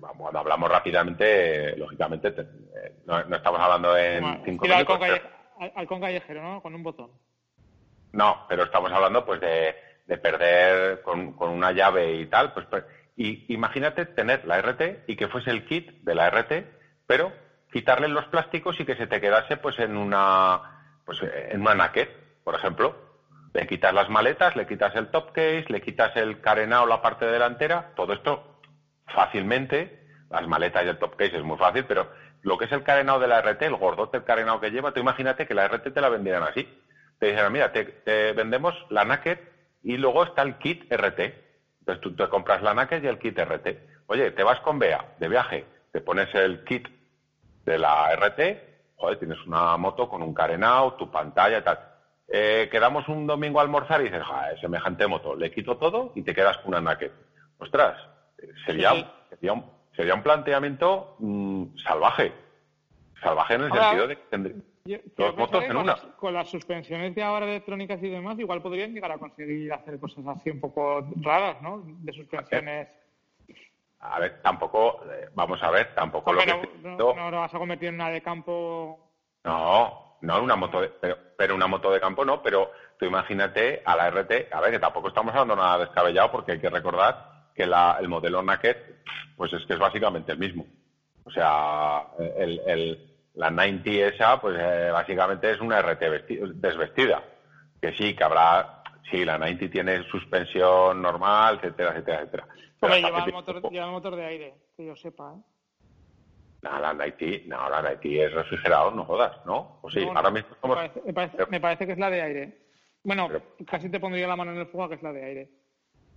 cuando hablamos rápidamente, lógicamente, eh, no, estamos hablando en cinco minutos. Halcón, callejero, ¿no? Con un botón. No, pero estamos hablando pues de, perder con, una llave y tal. Pues, pues, y imagínate tener la RT y que fuese el kit de la RT, pero quitarle los plásticos y que se te quedase pues en una pues en una naked, por ejemplo. Le quitas las maletas, le quitas el top case, le quitas el carenado, la parte delantera, todo esto fácilmente, las maletas y el top case es muy fácil, pero lo que es el carenado de la RT, el gordote el carenado que lleva, tú imagínate que la RT te la vendieran así. Te dijeran, mira, te, vendemos la Naked y luego está el kit RT. Entonces tú te compras la Naked y el kit RT. Oye, te vas con Bea de viaje, te pones el kit de la RT, joder, tienes una moto con un carenado, tu pantalla, tal. Eh, quedamos un domingo a almorzar y dices, joder, semejante moto, le quito todo y te quedas con una Naked. Ostras, sería, sería, un, sería un planteamiento mm, salvaje. Salvaje en el sentido de que tendría dos motos en una. con las suspensiones de ahora electrónicas y demás, igual podrían llegar a conseguir hacer cosas así un poco raras, ¿no? De suspensiones. A ver, tampoco, eh, vamos a ver, tampoco lo que... No, no, no, vas a convertir en una de campo... No, no, una moto de, pero, pero, una moto de campo no, pero tú imagínate a la RT, a ver, que tampoco estamos hablando nada descabellado porque hay que recordar que el modelo Naked, pues es que es básicamente el mismo. O sea, la 90 esa, pues eh, básicamente es una RT desvestida. Que sí, que habrá, sí, la 90 tiene suspensión normal, etcétera, etcétera, etcétera. lleva el, motor, de aire, que yo sepa, ¿eh? No, la 90, no, la 90 es refrigerado, no jodas, ¿no? O sí, ahora mismo me, parece, que es la de aire. Bueno, casi te pondría la mano en el fuego que es la de aire.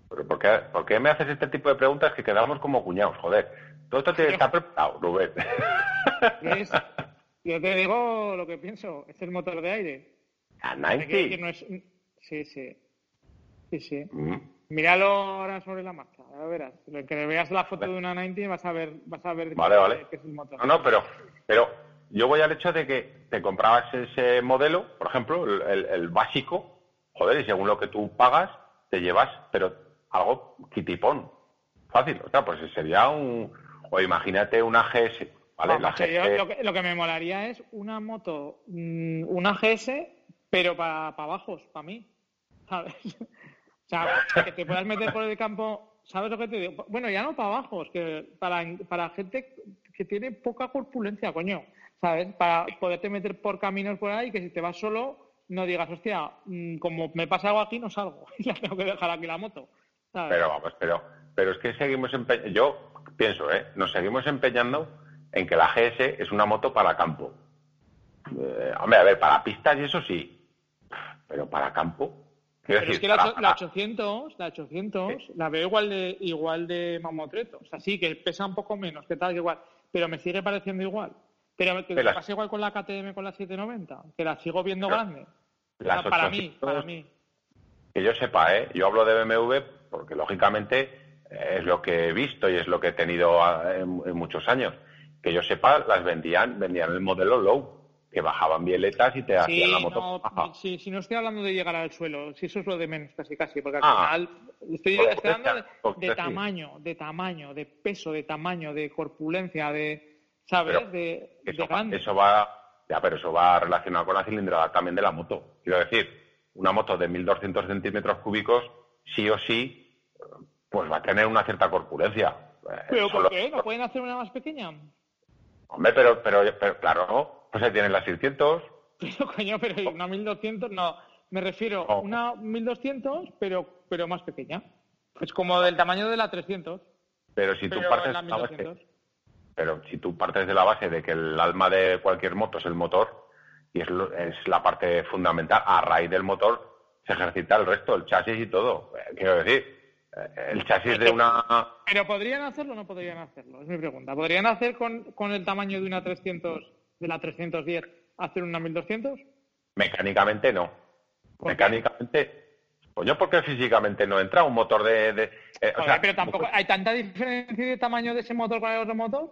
¿por, qué, me haces este tipo de preguntas que quedamos como cuñados? Joder, todo esto tiene que estar preparado, Rubén. [LAUGHS] yo te digo lo que pienso, es el motor de aire. ¿A 90? Sí, sí. Sí, sí. Mm. Míralo ahora sobre la marcha, a verás. Que veas la foto de una 90 vas a ver, vas a ver vale, vale. es el motor. No, no, pero, pero yo voy al hecho de que te comprabas ese modelo, por ejemplo, el, el básico, joder, y según lo que tú pagas, te llevas, pero algo kitipón. Fácil, o sea, pues sería un... O imagínate una GS, ¿vale? lo, que, lo, que, me molaría es una moto, mm, una GS, pero para bajos, para mí, ¿sabes? Sea, que te puedas meter por el campo, ¿sabes lo que te digo? Bueno, ya no para bajos, que para, para gente que tiene poca corpulencia, coño, ¿sabes? Para poderte meter por caminos por ahí, que si te vas solo, no digas, hostia, mm, como me pasa algo aquí, no salgo [LAUGHS] y la tengo que dejar aquí la moto. Pero vamos, pero, pero es que seguimos empeñando, yo pienso, ¿eh? Nos seguimos empeñando en que la GS es una moto para campo. Eh, hombre, a ver, para pistas y eso sí, pero para campo. Pero es que la, 800, la [LAUGHS] 800, la veo igual de igual de mamotreto. O sea, sí, que pesa un poco menos, que tal, que igual. Pero me sigue pareciendo igual. Pero que pasa igual con la KTM con la 790, que la sigo viendo grande. para mí, para mí. Que yo sepa, ¿eh? Yo hablo de BMW porque lógicamente es lo que he visto y es lo que he tenido ah, en, muchos años. Que yo sepa, las vendían, vendían el modelo low, que bajaban vieletas y te hacían la moto. [LAUGHS] No, sí, si no estoy hablando de llegar al suelo, si eso es lo de menos, casi casi, porque al ah. final estoy, hablando de, tamaño, de tamaño, de peso, de tamaño, de corpulencia, de, ¿sabes? de, eso, grande. Eso va, ya, pero eso va relacionado con la cilindrada también de la moto. Quiero decir, una moto de 1.200 centímetros cúbicos sí o sí, pues va a tener una cierta corpulencia. ¿Pero por qué? ¿No pueden hacer una más pequeña? Hombre, pero, pero, pero claro, pues ahí tienen las 600. [LAUGHS] Pero, coño, pero una 1200, no. Me refiero a una 1200, pero, pero más pequeña. Es como del tamaño de la 300. Pero si tú partes la base, pero si tú partes de la base de que el alma de cualquier moto es el motor y es, es la parte fundamental, a raíz del motor se ejercita el resto, el chasis y todo. Eh, quiero decir, eh, el chasis de una... ¿Pero podrían hacerlo o no podrían hacerlo? Es mi pregunta. ¿Podrían hacer con, con el tamaño de una 300, de la 310, hacer una 1200? Mecánicamente no. Mecánicamente... Coño, porque físicamente no entra un motor de... de eh, o sea, pero tampoco... ¿Hay tanta diferencia de tamaño de ese motor con el otro motor?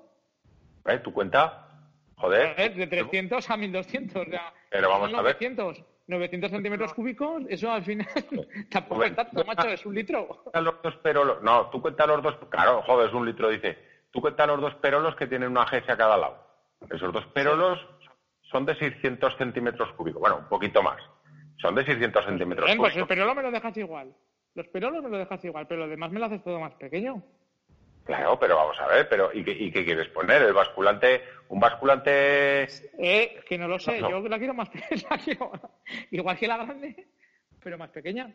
¿Eh? ¿Tu cuenta? Joder. de 300 a 1200. O sea, pero vamos a ver. 900 centímetros cúbicos, eso al final [LAUGHS] [LAUGHS] tampoco es tanto, macho, es un litro. Los dos, pero no, tú cuentas los dos, claro, joder, es un litro, dice. tú cuentas los dos perolos que tienen una GS a cada lado. Esos dos perolos son de 600 centímetros cúbicos. Bueno, un poquito más. Son de 600 centímetros Bien, cúbicos. pues el perolo me lo dejas igual. Los perolos me lo dejas igual, pero lo demás me lo haces todo más pequeño. Claro, pero vamos a ver, pero ¿y qué, y qué quieres poner? ¿El basculante? ¿Un basculante? Eh, que no lo sé, No. yo la quiero más [LAUGHS] pequeña. igual que la grande, pero más pequeña.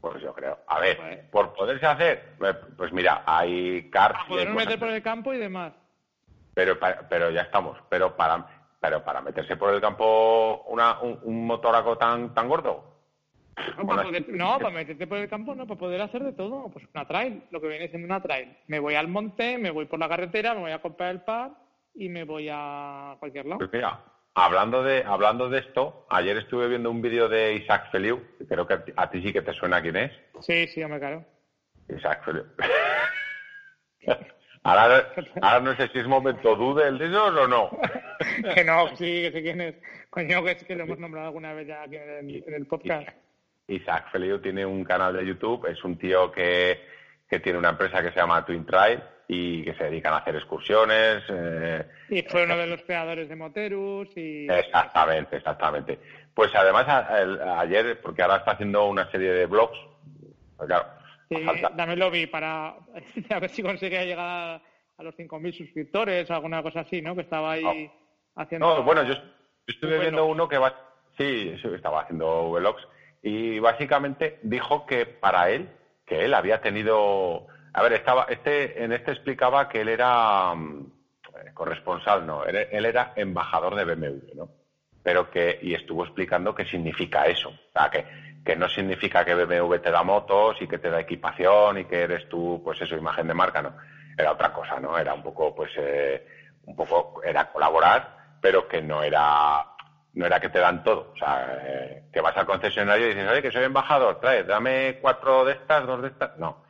Pues yo creo. A ver, Joder. por poderse hacer, eh, pues mira, hay Para poderme cosas meter por el campo y demás. Pero, pero ya estamos. Pero para, pero para meterse por el campo una, un, un motoraco tan, tan gordo. No, Bueno, para poder- no, para meterte por el campo, no, para poder hacer de todo. Pues una trail, lo que viene siendo una trail. Me voy al monte, me voy por la carretera, me voy a comprar el pad y me voy a cualquier lado. Pues mira, hablando de, hablando de esto, ayer estuve viendo un vídeo de Isaac Feliu, que creo que a ti, a ti sí que te suena quién es. Sí, sí, hombre, claro. Isaac Feliu. [LAUGHS] ahora, ahora no sé si es momento dude el de esos o no. [LAUGHS] que no, sí, que sé quién es. Coño, que es que lo hemos nombrado alguna vez ya aquí en el, en el podcast. Isaac Feliu tiene un canal de YouTube, es un tío que, que tiene una empresa que se llama Twin Trail y que se dedican a hacer excursiones. eh, Y fue uno de los creadores de Moterus y... Exactamente, exactamente. Pues además a- ayer, porque ahora está haciendo una serie de blogs, pues claro, Sí, falta- también lo vi para [LAUGHS] a ver si conseguía llegar a, los 5.000 suscriptores o alguna cosa así, ¿no? Que estaba ahí haciendo... No, bueno, yo, yo estuve viendo uno que va, sí, sí, estaba haciendo vlogs y básicamente dijo que para él, que él había tenido, a ver, estaba, este, en este explicaba que él era mm, eh, corresponsal, no, él, él era embajador de BMW, ¿no? Pero que, y estuvo explicando qué significa eso, o sea, que, que no significa que BMW te da motos y que te da equipación y que eres tú, pues eso, imagen de marca, no, era otra cosa, ¿no? Era un poco, pues, eh, un poco, era colaborar, pero que no era no era que te dan todo. O sea, eh, que vas al concesionario y dices, oye, que soy embajador, trae, dame cuatro de estas, dos de estas. No.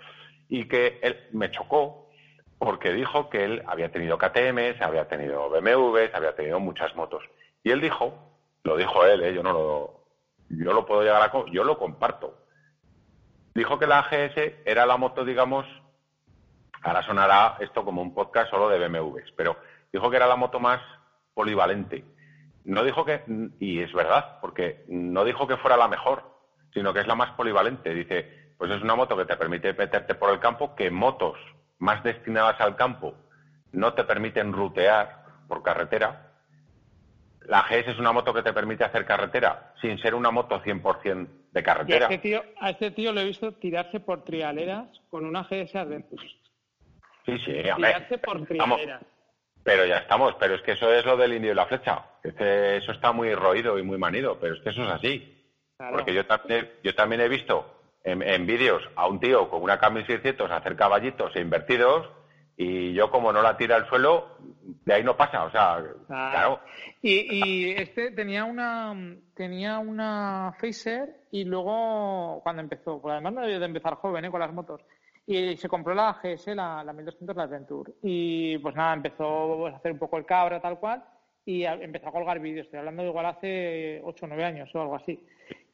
Y que él me chocó porque dijo que él había tenido KTMs, había tenido BMWs, había tenido muchas motos. Y él dijo, lo dijo él, ¿eh? yo no lo, yo lo puedo llegar a, yo lo comparto. Dijo que la AGS era la moto, digamos, ahora sonará esto como un podcast solo de BMWs, pero dijo que era la moto más polivalente. No dijo que, y es verdad, porque no dijo que fuera la mejor, sino que es la más polivalente. Dice, pues es una moto que te permite meterte por el campo, que motos más destinadas al campo no te permiten rutear por carretera. La GS es una moto que te permite hacer carretera sin ser una moto 100% de Yo a carretera. este, tío, a este tío lo he visto tirarse por trialeras con una GS Adventure. Sí, sí, hombre. Tirarse por. Pero ya estamos, pero es que eso es lo del indio y la flecha. Eso está muy roído y muy manido, pero es que eso es así. Claro. Porque yo también, he- yo también he visto en, en vídeos a un tío con una Camry 600 hacer caballitos e invertidos y yo como no la tira al suelo, de ahí no pasa. O sea, Ah. claro. Y, y este tenía una tenía una Phaser y luego cuando empezó, pues además no debió de empezar joven ¿eh? con las motos. Y se compró la GS, la, la 1200, la Adventure. Y pues nada, empezó pues, a hacer un poco el cabra, tal cual, y empezó a colgar vídeos. Estoy hablando de igual hace 8 o 9 años o algo así.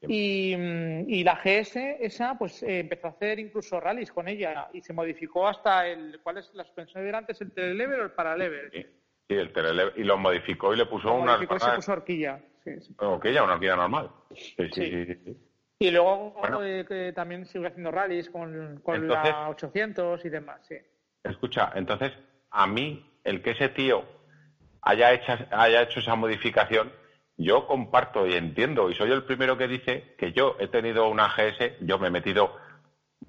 Y, mm, y la GS, esa, pues eh, empezó a hacer incluso rallies con ella y se modificó hasta el. ¿Cuál es la suspensión de delante? ¿Es el telelever o el paralever? Sí, sí, el telele- y lo modificó y le puso Lo unas modificó y se puso horquilla. Sí, sí. horquilla, una horquilla normal. Sí, sí. Y luego Bueno. eh, que también sigue haciendo rallies con, con Entonces- la 800 y demás, sí. Escucha, entonces, a mí, el que ese tío haya hecho, haya hecho esa modificación, yo comparto y entiendo, y soy el primero que dice que yo he tenido una GS, yo me he metido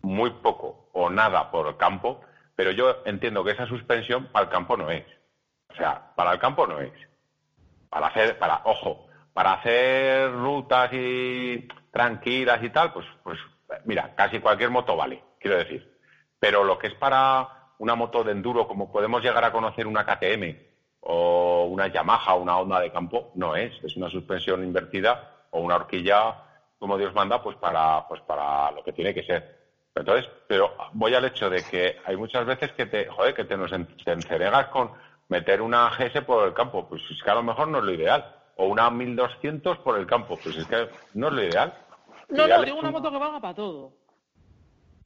muy poco o nada por el campo, pero yo entiendo que esa suspensión para el campo no es. O sea, para el campo no es. Para hacer, para, ojo, para hacer rutas y tranquilas y tal, pues, pues, mira, casi cualquier moto vale, quiero decir. Pero lo que es para una moto de enduro, como podemos llegar a conocer una KTM o una Yamaha o una Honda de campo, no es. Es una suspensión invertida o una horquilla, como Dios manda, pues para, pues para lo que tiene que ser. Entonces, pero voy al hecho de que hay muchas veces que te, joder, que te nos en- te enceregas con meter una GS por el campo. Pues es que a lo mejor no es lo ideal. O una 1200 por el campo. Pues es que no es lo ideal. Lo No, ideal no, digo una un- moto que valga para todo.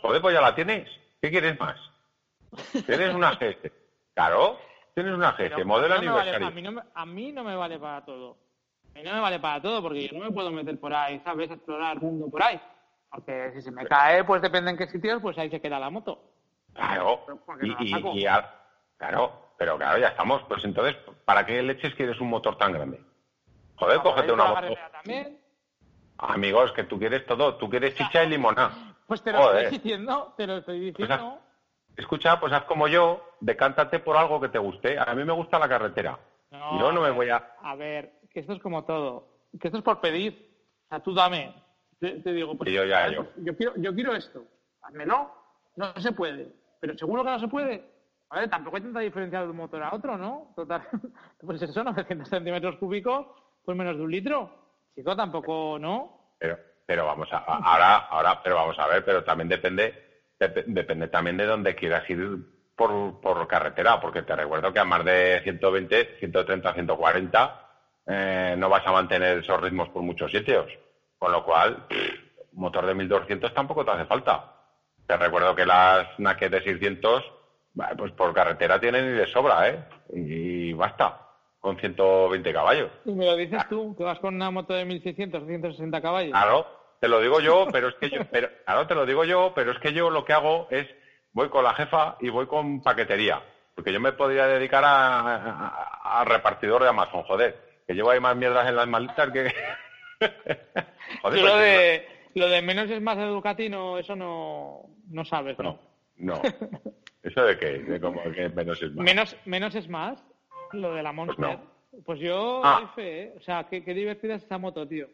Joder, pues ya la tienes. ¿Qué quieres más? Tienes una GS. Claro, tienes una GS, modelo aniversario. a, mí no me, a mí no me vale para todo. A mí no me vale para todo porque yo no me puedo meter por ahí, ¿sabes? explorar el mundo por ahí. Porque si se me cae, pues depende en qué sitios, pues ahí se queda la moto. Claro, y, y, claro, pero claro, ya estamos. Pues entonces, ¿para qué leches quieres un motor tan grande? Joder, cógete una moto. También. Amigos, que tú quieres todo, tú quieres chicha y limonada. Pues te lo estoy diciendo, te lo estoy pues diciendo. Escucha, pues haz como yo, decántate por algo que te guste. A mí me gusta la carretera. No, yo no me voy a... A ver, que esto es como todo. Que esto es por pedir. O sea, tú dame. Te, digo, pues, yo, ya, yo. yo, quiero, yo quiero esto. no, no se puede. Pero seguro que no se puede. ver, tampoco hay tanta diferencia de un motor a otro, ¿no? Total, [LAUGHS] pues eso, 900 [LAUGHS] centímetros cúbicos, pues menos de un litro. Chico, tampoco, ¿no? Pero, pero vamos a, ahora, ahora, pero vamos a ver, pero también depende, depende también de dónde quieras ir por, por carretera, porque te recuerdo que a más de 120, 130, 140 eh, no vas a mantener esos ritmos por muchos sitios. Con lo cual, motor de 1200 tampoco te hace falta. Te recuerdo que las Naked de 600, pues por carretera tienen y de sobra, ¿eh? Y basta, con 120 caballos. Y me lo dices tú, que vas con una moto de 1600 160 caballos. Claro, te lo digo yo, pero es que yo, pero, claro, te lo digo yo, pero es que yo lo que hago es, voy con la jefa y voy con paquetería. Porque yo me podría dedicar a, a repartidor de Amazon, joder que llevo ahí más mierdas en las maletas que... [LAUGHS] Joder, lo, de, lo de menos es más educativo, eso no, no sabes, ¿no? No, ¿Eso de qué? De cómo que menos es más. Menos, menos es más, lo de la pues Monster. Pues, yo ah. ¿eh? O sea, qué, qué, divertida es esa moto, tío.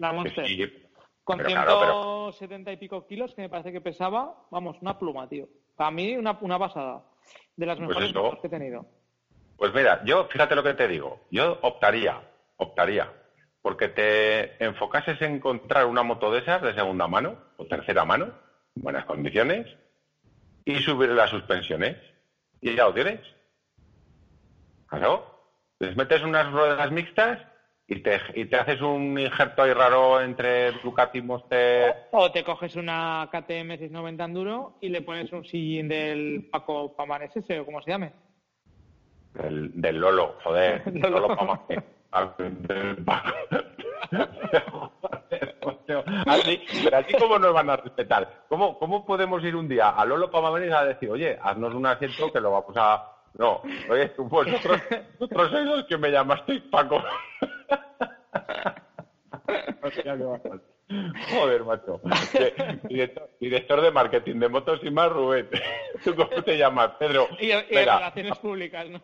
La Monster. Con 170 y pico kilos, que me parece que pesaba, vamos, una pluma, tío. Para mí, una, una pasada. De las pues mejores que he tenido. Pues mira, yo, fíjate lo que te digo, yo optaría, optaría, porque te enfocases en encontrar una moto de esas de segunda mano o tercera mano, en buenas condiciones, y subir las suspensiones. Y ya lo tienes. Claro. Les metes unas ruedas mixtas y te, y te haces un injerto ahí raro entre Ducati y Monster. O te coges una KTM 690 Enduro y le pones un sillín del Paco Pamares ese o como se llame. Del, del Lolo, joder. [LAUGHS] Lolo, Lolo así, pero así como nos van a respetar. ¿Cómo, ¿Cómo podemos ir un día a Lolo venir a decir, oye, haznos un asiento que lo vamos a... No, oye, tú, vosotros, vosotros sois los que me llamasteis Paco. Joder, macho. Director, de marketing de motos y más, Rubén. ¿Tú cómo te llamas, Pedro? Y, relaciones públicas, ¿no?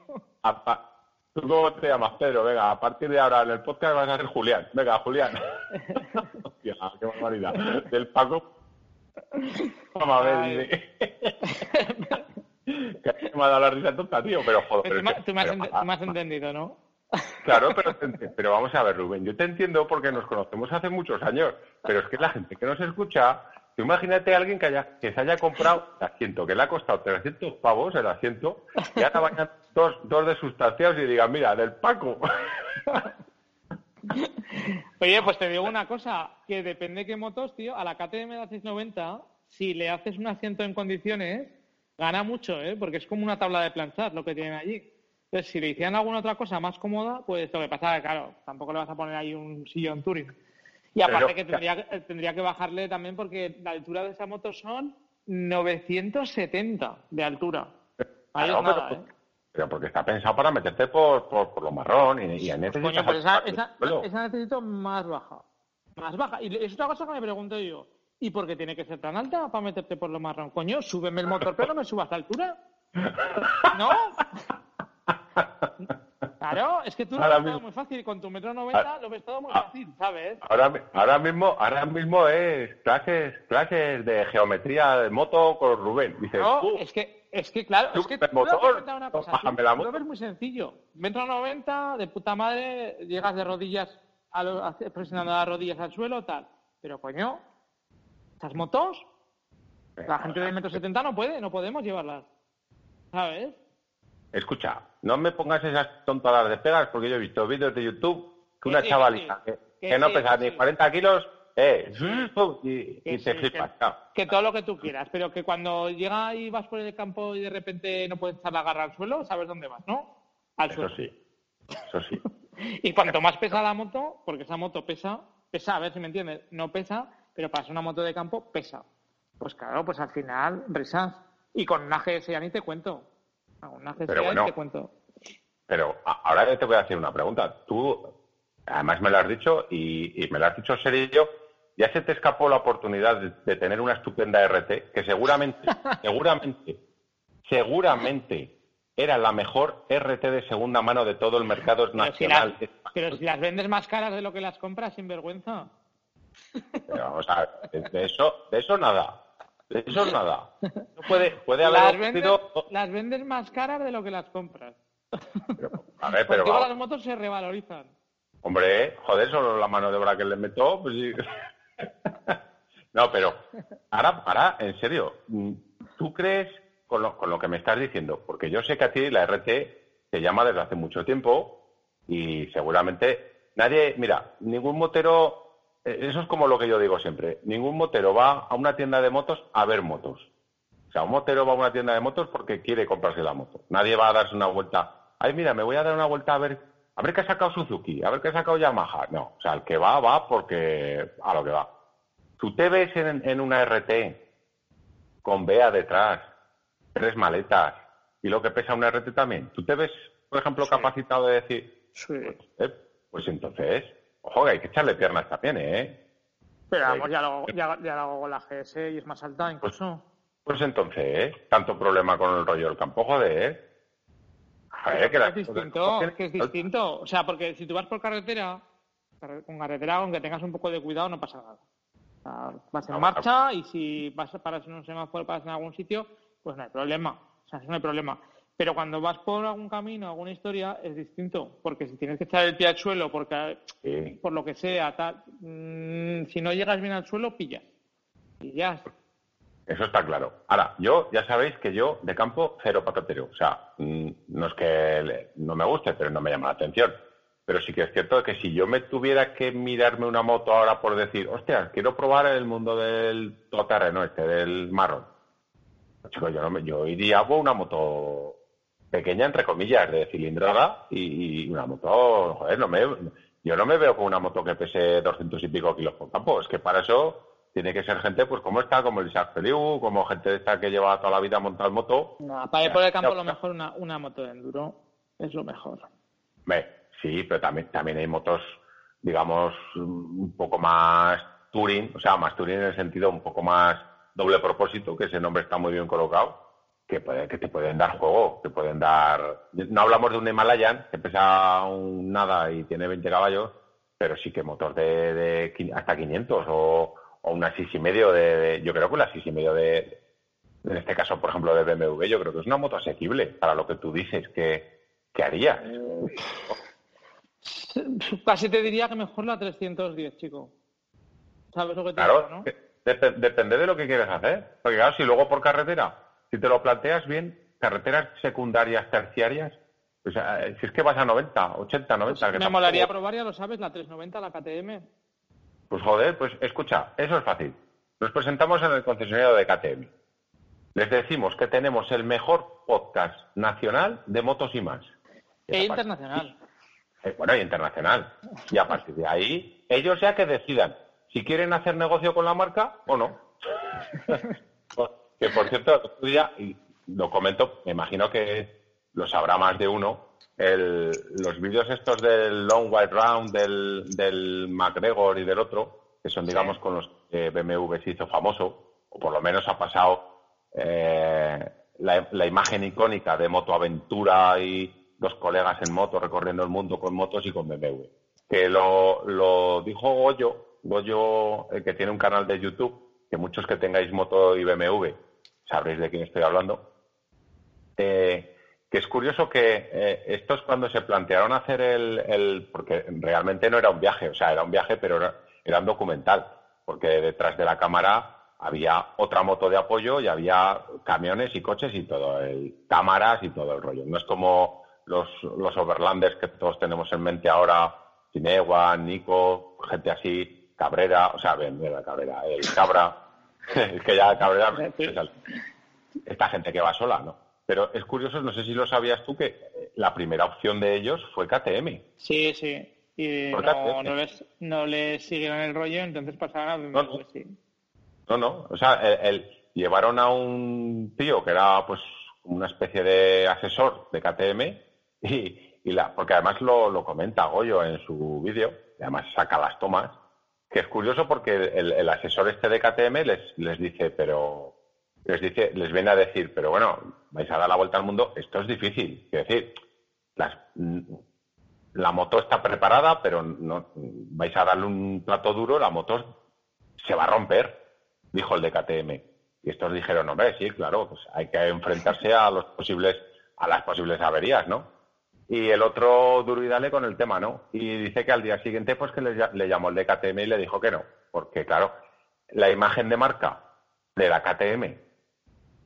¿Tú cómo te llamas, Pedro? Venga, a partir de ahora en el podcast vas a ser Julián. Venga, Julián. Hostia, qué barbaridad. Del Paco. Vamos a ver. [LAUGHS] que me ha dado la risa tonta, tío, pero joder. tú, me has entendido, ¿no? Claro, pero, [LAUGHS] pero vamos a ver, Rubén, yo te entiendo porque nos conocemos hace muchos años, pero es que la gente que nos escucha, imagínate a alguien que, haya, que se haya comprado el asiento, que le ha costado 300 pavos el asiento, y ahora vayan dos, dos de sustancias y digan, mira, del Paco. [LAUGHS] Oye, pues te digo una cosa, que depende qué motos, tío, a la KTM de 690, si le haces un asiento en condiciones, gana mucho, ¿eh? Porque es como una tabla de planchar lo que tienen allí. Entonces, si le hicieran alguna otra cosa más cómoda, pues lo que pasa es que, claro, tampoco le vas a poner ahí un sillón touring. Y aparte que tendría, tendría que bajarle también porque la altura de esa moto son 970 de altura. Ahí es nada, pero, ¿eh? pero, porque está pensado para meterte por, por, lo marrón y, y en Coño, pues esa, esa, esa, necesito más baja. Más baja. Y es otra cosa que me pregunto yo. ¿Y por qué tiene que ser tan alta para meterte por lo marrón? Coño, súbeme el motor, pero no me subas a altura. ¿No? Claro, es que tú lo ves todo muy fácil. Con tu metro noventa lo ves todo muy fácil, ¿sabes? Ahora, ahora mismo ahora mismo es clases clases de geometría de moto con Rubén. No, es que, es que claro, es que tú motor, una cosa, la moto. Lo ves muy sencillo. Metro noventa, de puta madre, llegas de rodillas, a presionando las rodillas al suelo, tal. Pero coño, estas motos, la gente de metro setenta no puede, no podemos llevarlas. ¿Sabes? Escucha, no me pongas esas tontadas de pegas porque yo he visto vídeos de YouTube que una chavalita que, no pesa ni 40 kilos eh, [LAUGHS] y, Que te flipas. que- claro. Que todo lo que tú quieras, pero que cuando llega y vas por el campo y de repente no puedes echar la garra al suelo, sabes dónde vas, ¿no? Al Eso suelo. sí, eso sí. [LAUGHS] Y cuanto más pesa la moto, porque esa moto pesa, pesa, a ver si me entiendes, no pesa, pero para ser una moto de campo pesa. Pues claro, pues al final, risas. Y con una GS ya ni te cuento. Con una GS Pero ya bueno. ni te cuento. Pero ahora te voy a hacer una pregunta. Tú, además me lo has dicho y, y me lo has dicho serio, ya se te escapó la oportunidad de, de tener una estupenda RT que seguramente, [LAUGHS] seguramente, seguramente era la mejor RT de segunda mano de todo el mercado Pero si, nacional. las, pero si las vendes más caras de lo que las compras, sin vergüenza. Pero vamos a ver, de, eso, de eso nada. De eso nada. No puede, puede haber Las vendes, ocurrido- las vendes más caras de lo que las compras. A ver, [LAUGHS] pero las motos se revalorizan. Hombre, joder, solo la mano de obra que le meto, pues sí. [LAUGHS] No, pero ahora, ahora, en serio, mm, ¿tú crees con lo, con lo que me estás diciendo? Porque yo sé que a ti la RT te llama desde hace mucho tiempo y seguramente nadie, mira, ningún motero, eso es como lo que yo digo siempre, ningún motero va a una tienda de motos a ver motos. O sea, un motero va a una tienda de motos porque quiere comprarse la moto. Nadie va a darse una vuelta. Ay, mira, me voy a dar una vuelta a ver, a ver qué ha sacado Suzuki, a ver qué ha sacado Yamaha. No, o sea, el que va, va porque a lo que va. Tú te ves en, en una RT con BEA detrás, tres maletas y lo que pesa una RT también. ¿Tú te ves, por ejemplo, Sí. capacitado de decir, Sí. eh, pues entonces, ojo, hay que echarle piernas también, ¿eh? Pero vamos, ya lo, hago- ya, ya lo hago con la GS y es más alta incluso. Pues entonces, tanto problema con el rollo del campo, joder. Joder, que es las distinto, es que es distinto. O sea, porque si tú vas por carretera, carre- con carretera, aunque tengas un poco de cuidado, no pasa nada. O sea, vas en No, marcha y si vas a parar en un semáforo, paras en algún sitio, pues no hay problema. O sea, no hay problema. Pero cuando vas por algún camino, alguna historia, es distinto. Porque si tienes que echar el pie al suelo, porque Sí. por lo que sea, tal, mm, si no llegas bien al suelo, pillas. Y ya. Eso está claro. Ahora, yo ya sabéis que yo de campo cero patatero. O sea, mm, no es que le- no me guste, pero no me llama la atención. Pero sí que es cierto que si yo me tuviera que mirarme una moto ahora por decir, hostia, quiero probar el mundo del todoterreno este, del marrón. Pues, chico, yo, no me- yo iría por una moto pequeña, entre comillas, de cilindrada y, y una moto, joder, no me, yo no me veo con una moto que pese 200 y pico kilos por campo. Es que para eso tiene que ser gente, pues como está, como el Isaac Feliu, como gente de esta que lleva toda la vida montada en moto. No, para ir por el campo, lo mejor una, una moto de enduro es lo mejor. Sí, pero también, también hay motos, digamos, un poco más touring, o sea, más touring en el sentido un poco más doble propósito, que ese nombre está muy bien colocado, que, puede, que te pueden dar juego, te pueden dar... No hablamos de un Himalayan, que pesa un nada y tiene 20 caballos, pero sí que motor de, de hasta 500 o, o una 6 y medio de, de- Yo creo que una 6 y medio de... En este caso, por ejemplo, de BMW, yo creo que es una moto asequible para lo que tú dices que, que harías. [LAUGHS] Casi te diría que mejor la 310, chico. ¿Sabes lo que te Claro, digo, no? dep- depende de lo que quieres hacer. Porque claro, si luego por carretera, si te lo planteas bien, carreteras secundarias, terciarias, pues eh, si es que vas a 90, 80, 90. que Me tampoco- molaría probar, ya lo sabes, la 390, la KTM. Pues joder, pues escucha, eso es fácil. Nos presentamos en el concesionario de KTM. Les decimos que tenemos el mejor podcast nacional de motos y más. E internacional. Eh, bueno, y internacional. Y a partir de ahí, ellos ya que decidan si quieren hacer negocio con la marca o no. [LAUGHS] que por cierto, el otro día, y lo comento, me imagino que lo sabrá más de uno, el- los vídeos estos del Long White Round, del, del McGregor y del otro, que son, digamos, con los que BMW se hizo famoso, o por lo menos ha pasado eh, la, la imagen icónica de motoaventura y dos colegas en moto recorriendo el mundo con motos y con BMW. Que lo, lo dijo Goyo, Goyo, el que tiene un canal de YouTube, que muchos que tengáis moto y BMW sabréis de quién estoy hablando. Eh, que es curioso que eh, estos cuando se plantearon hacer el, porque realmente no era un viaje, o sea, era un viaje, pero era, era un documental, porque detrás de la cámara había otra moto de apoyo y había camiones y coches y todo, el, cámaras y todo el rollo. No es como los, los overlanders que todos tenemos en mente ahora, Cinewa, Nico, gente así, Cabrera, o sea, ven, Cabrera, el Cabra, es [LAUGHS] que ya Cabrera, esta gente que va sola, ¿no? Pero es curioso, no sé si lo sabías tú, que la primera opción de ellos fue KTM. Sí, sí. Y no, no, les, no les siguieron el rollo, entonces pasaron a no, no. no, no. O sea, el, llevaron a un tío que era pues una especie de asesor de KTM y, y la, porque además lo, lo comenta Goyo en su vídeo, y además saca las tomas, que es curioso porque el, el asesor este de KTM les, les dice, pero les dice, les viene a decir, pero bueno, vais a dar la vuelta al mundo, esto es difícil. Es decir, las, la moto está preparada, pero no vais a darle un plato duro, la moto se va a romper, dijo el de KTM. Y estos dijeron, hombre, sí, claro, pues hay que enfrentarse a los posibles, a las posibles averías, ¿no? Y el otro duro y dale con el tema, ¿no? Y dice que al día siguiente, pues que le, le llamó el de KTM y le dijo que no, porque claro, la imagen de marca de la KTM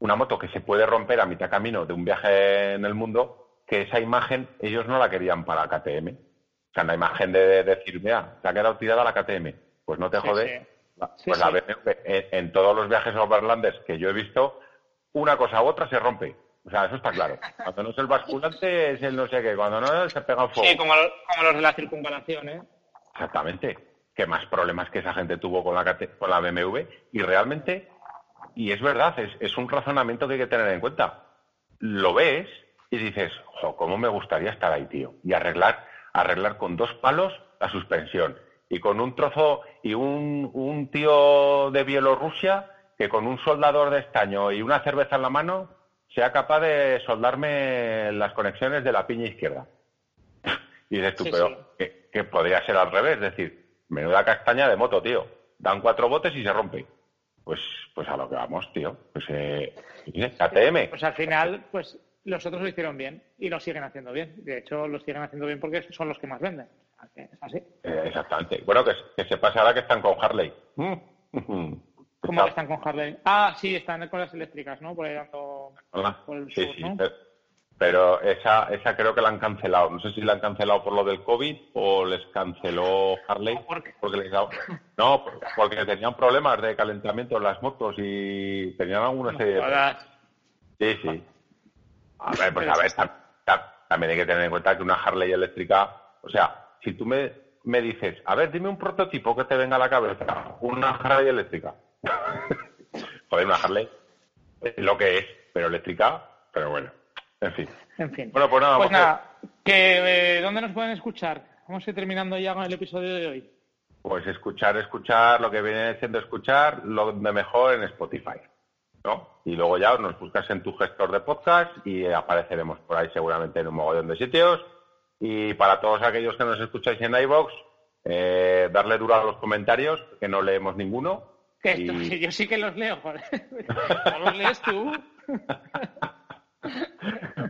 una moto que se puede romper a mitad camino de un viaje en el mundo, que esa imagen ellos no la querían para KTM. O sea, la imagen de, decir, mira, se ha quedado tirada la KTM. Pues no te jode. Pues la BMW, en, todos los viajes overlanders que yo he visto, una cosa u otra se rompe. O sea, eso está claro. Cuando no es el basculante, es el no sé qué. Cuando no, se pega un fuego. Sí, como, los de la circunvalación, ¿eh? Exactamente. Que más problemas que esa gente tuvo con la, con la BMW. Y realmente y es verdad, es, un razonamiento que hay que tener en cuenta. Lo ves y dices, jo, cómo me gustaría estar ahí, tío. Y arreglar, arreglar con dos palos la suspensión. Y con un trozo y un, un tío de Bielorrusia que con un soldador de estaño y una cerveza en la mano sea capaz de soldarme las conexiones de la piña izquierda. [LAUGHS] Y dices tú, pero Que, podría ser al revés, es decir, menuda castaña de moto, tío. Dan cuatro botes y se rompe. Pues, pues a lo que vamos, tío. Pues, eh, KTM. Pues al final, pues los otros lo hicieron bien y lo siguen haciendo bien. De hecho, lo siguen haciendo bien porque son los que más venden. Es así. Eh, exactamente. Bueno, que, que se pase ahora que están con Harley. [LAUGHS] ¿Cómo están con Harley? Ah, sí, están con las eléctricas, ¿no? Por ahí dando por el sur, sí, ¿no? pero esa, esa creo que la han cancelado. No sé si la han cancelado por lo del COVID o les canceló Harley. Porque les no, porque tenían problemas de calentamiento en las motos y tenían alguna serie de... Sí, sí. A ver, pues a ver, también hay que tener en cuenta que una Harley eléctrica, o sea, si tú me, me dices, a ver, dime un prototipo que te venga a la cabeza, una Harley eléctrica. [LAUGHS] Joder, una Harley, lo que es, pero eléctrica, pero bueno. En fin. En fin. Bueno, pues nada. Pues nada, que, eh, ¿dónde nos pueden escuchar? Vamos a ir terminando ya con el episodio de hoy. Pues escuchar, escuchar, lo que viene siendo escuchar, lo de mejor en Spotify. ¿no? Y luego ya nos buscas en tu gestor de podcast y apareceremos por ahí seguramente en un mogollón de sitios. Y para todos aquellos que nos escucháis en iVoox, eh, darle duro a los comentarios, que no leemos ninguno. Yo sí que los leo, joder. [LAUGHS] ¿No los lees tú?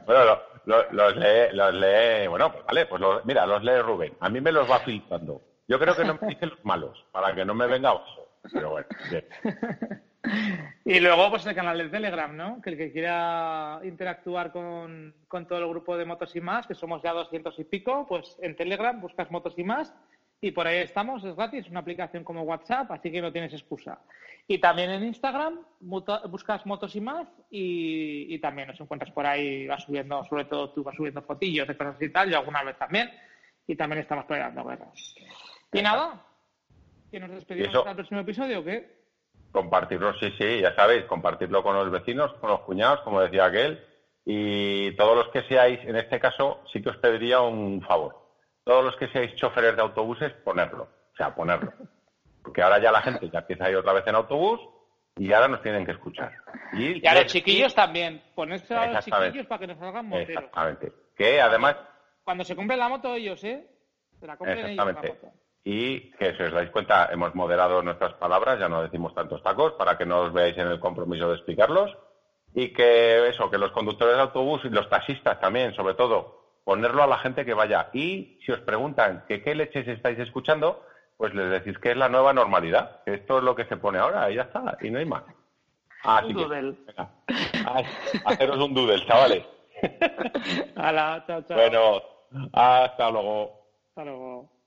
bueno, los, lee, los lee, bueno, pues vale, pues mira, los lee Rubén. A mí me los va filtrando. Yo creo que no me dice los malos, para que no me venga abajo. Pero bueno, bien. Y luego, pues el canal de Telegram, ¿no? Que el que quiera interactuar con, con todo el grupo de Motos y Más, que somos ya doscientos y pico, pues en Telegram buscas Motos y Más y por ahí estamos, es gratis, una aplicación como WhatsApp, así que no tienes excusa. Y también en Instagram buscas motos y más y, también nos encuentras por ahí, vas subiendo, sobre todo tú vas subiendo fotillos de cosas y tal, yo alguna vez también, y también estamos peleando guerras. Y nada, que nos despedimos hasta el próximo episodio, ¿o qué? Compartirlo, sí, sí, ya sabéis, compartirlo con los vecinos, con los cuñados, como decía aquel, y todos los que seáis, en este caso, sí que os pediría un favor todos los que seáis choferes de autobuses, ponerlo. O sea, ponerlo. Porque ahora ya la gente ya empieza a ir otra vez en autobús y ahora nos tienen que escuchar. Y, a los chiquillos también. Ponerse a los chiquillos para que nos salgan moteros. Exactamente. Que además... Cuando se compre la moto ellos, ¿eh? Se la compren Exactamente. Ellos, la moto. Y que si os dais cuenta, hemos moderado nuestras palabras, ya no decimos tantos tacos, para que no os veáis en el compromiso de explicarlos. Y que eso, que los conductores de autobús y los taxistas también, sobre todo, ponerlo a la gente que vaya. Y si os preguntan que qué leches estáis escuchando, pues les decís que es la nueva normalidad, que esto es lo que se pone ahora y ya está, y no hay más. un doodle. haceros un doodle, chavales. [LAUGHS] Hala, chao, chao. Bueno, hasta luego. Hasta luego.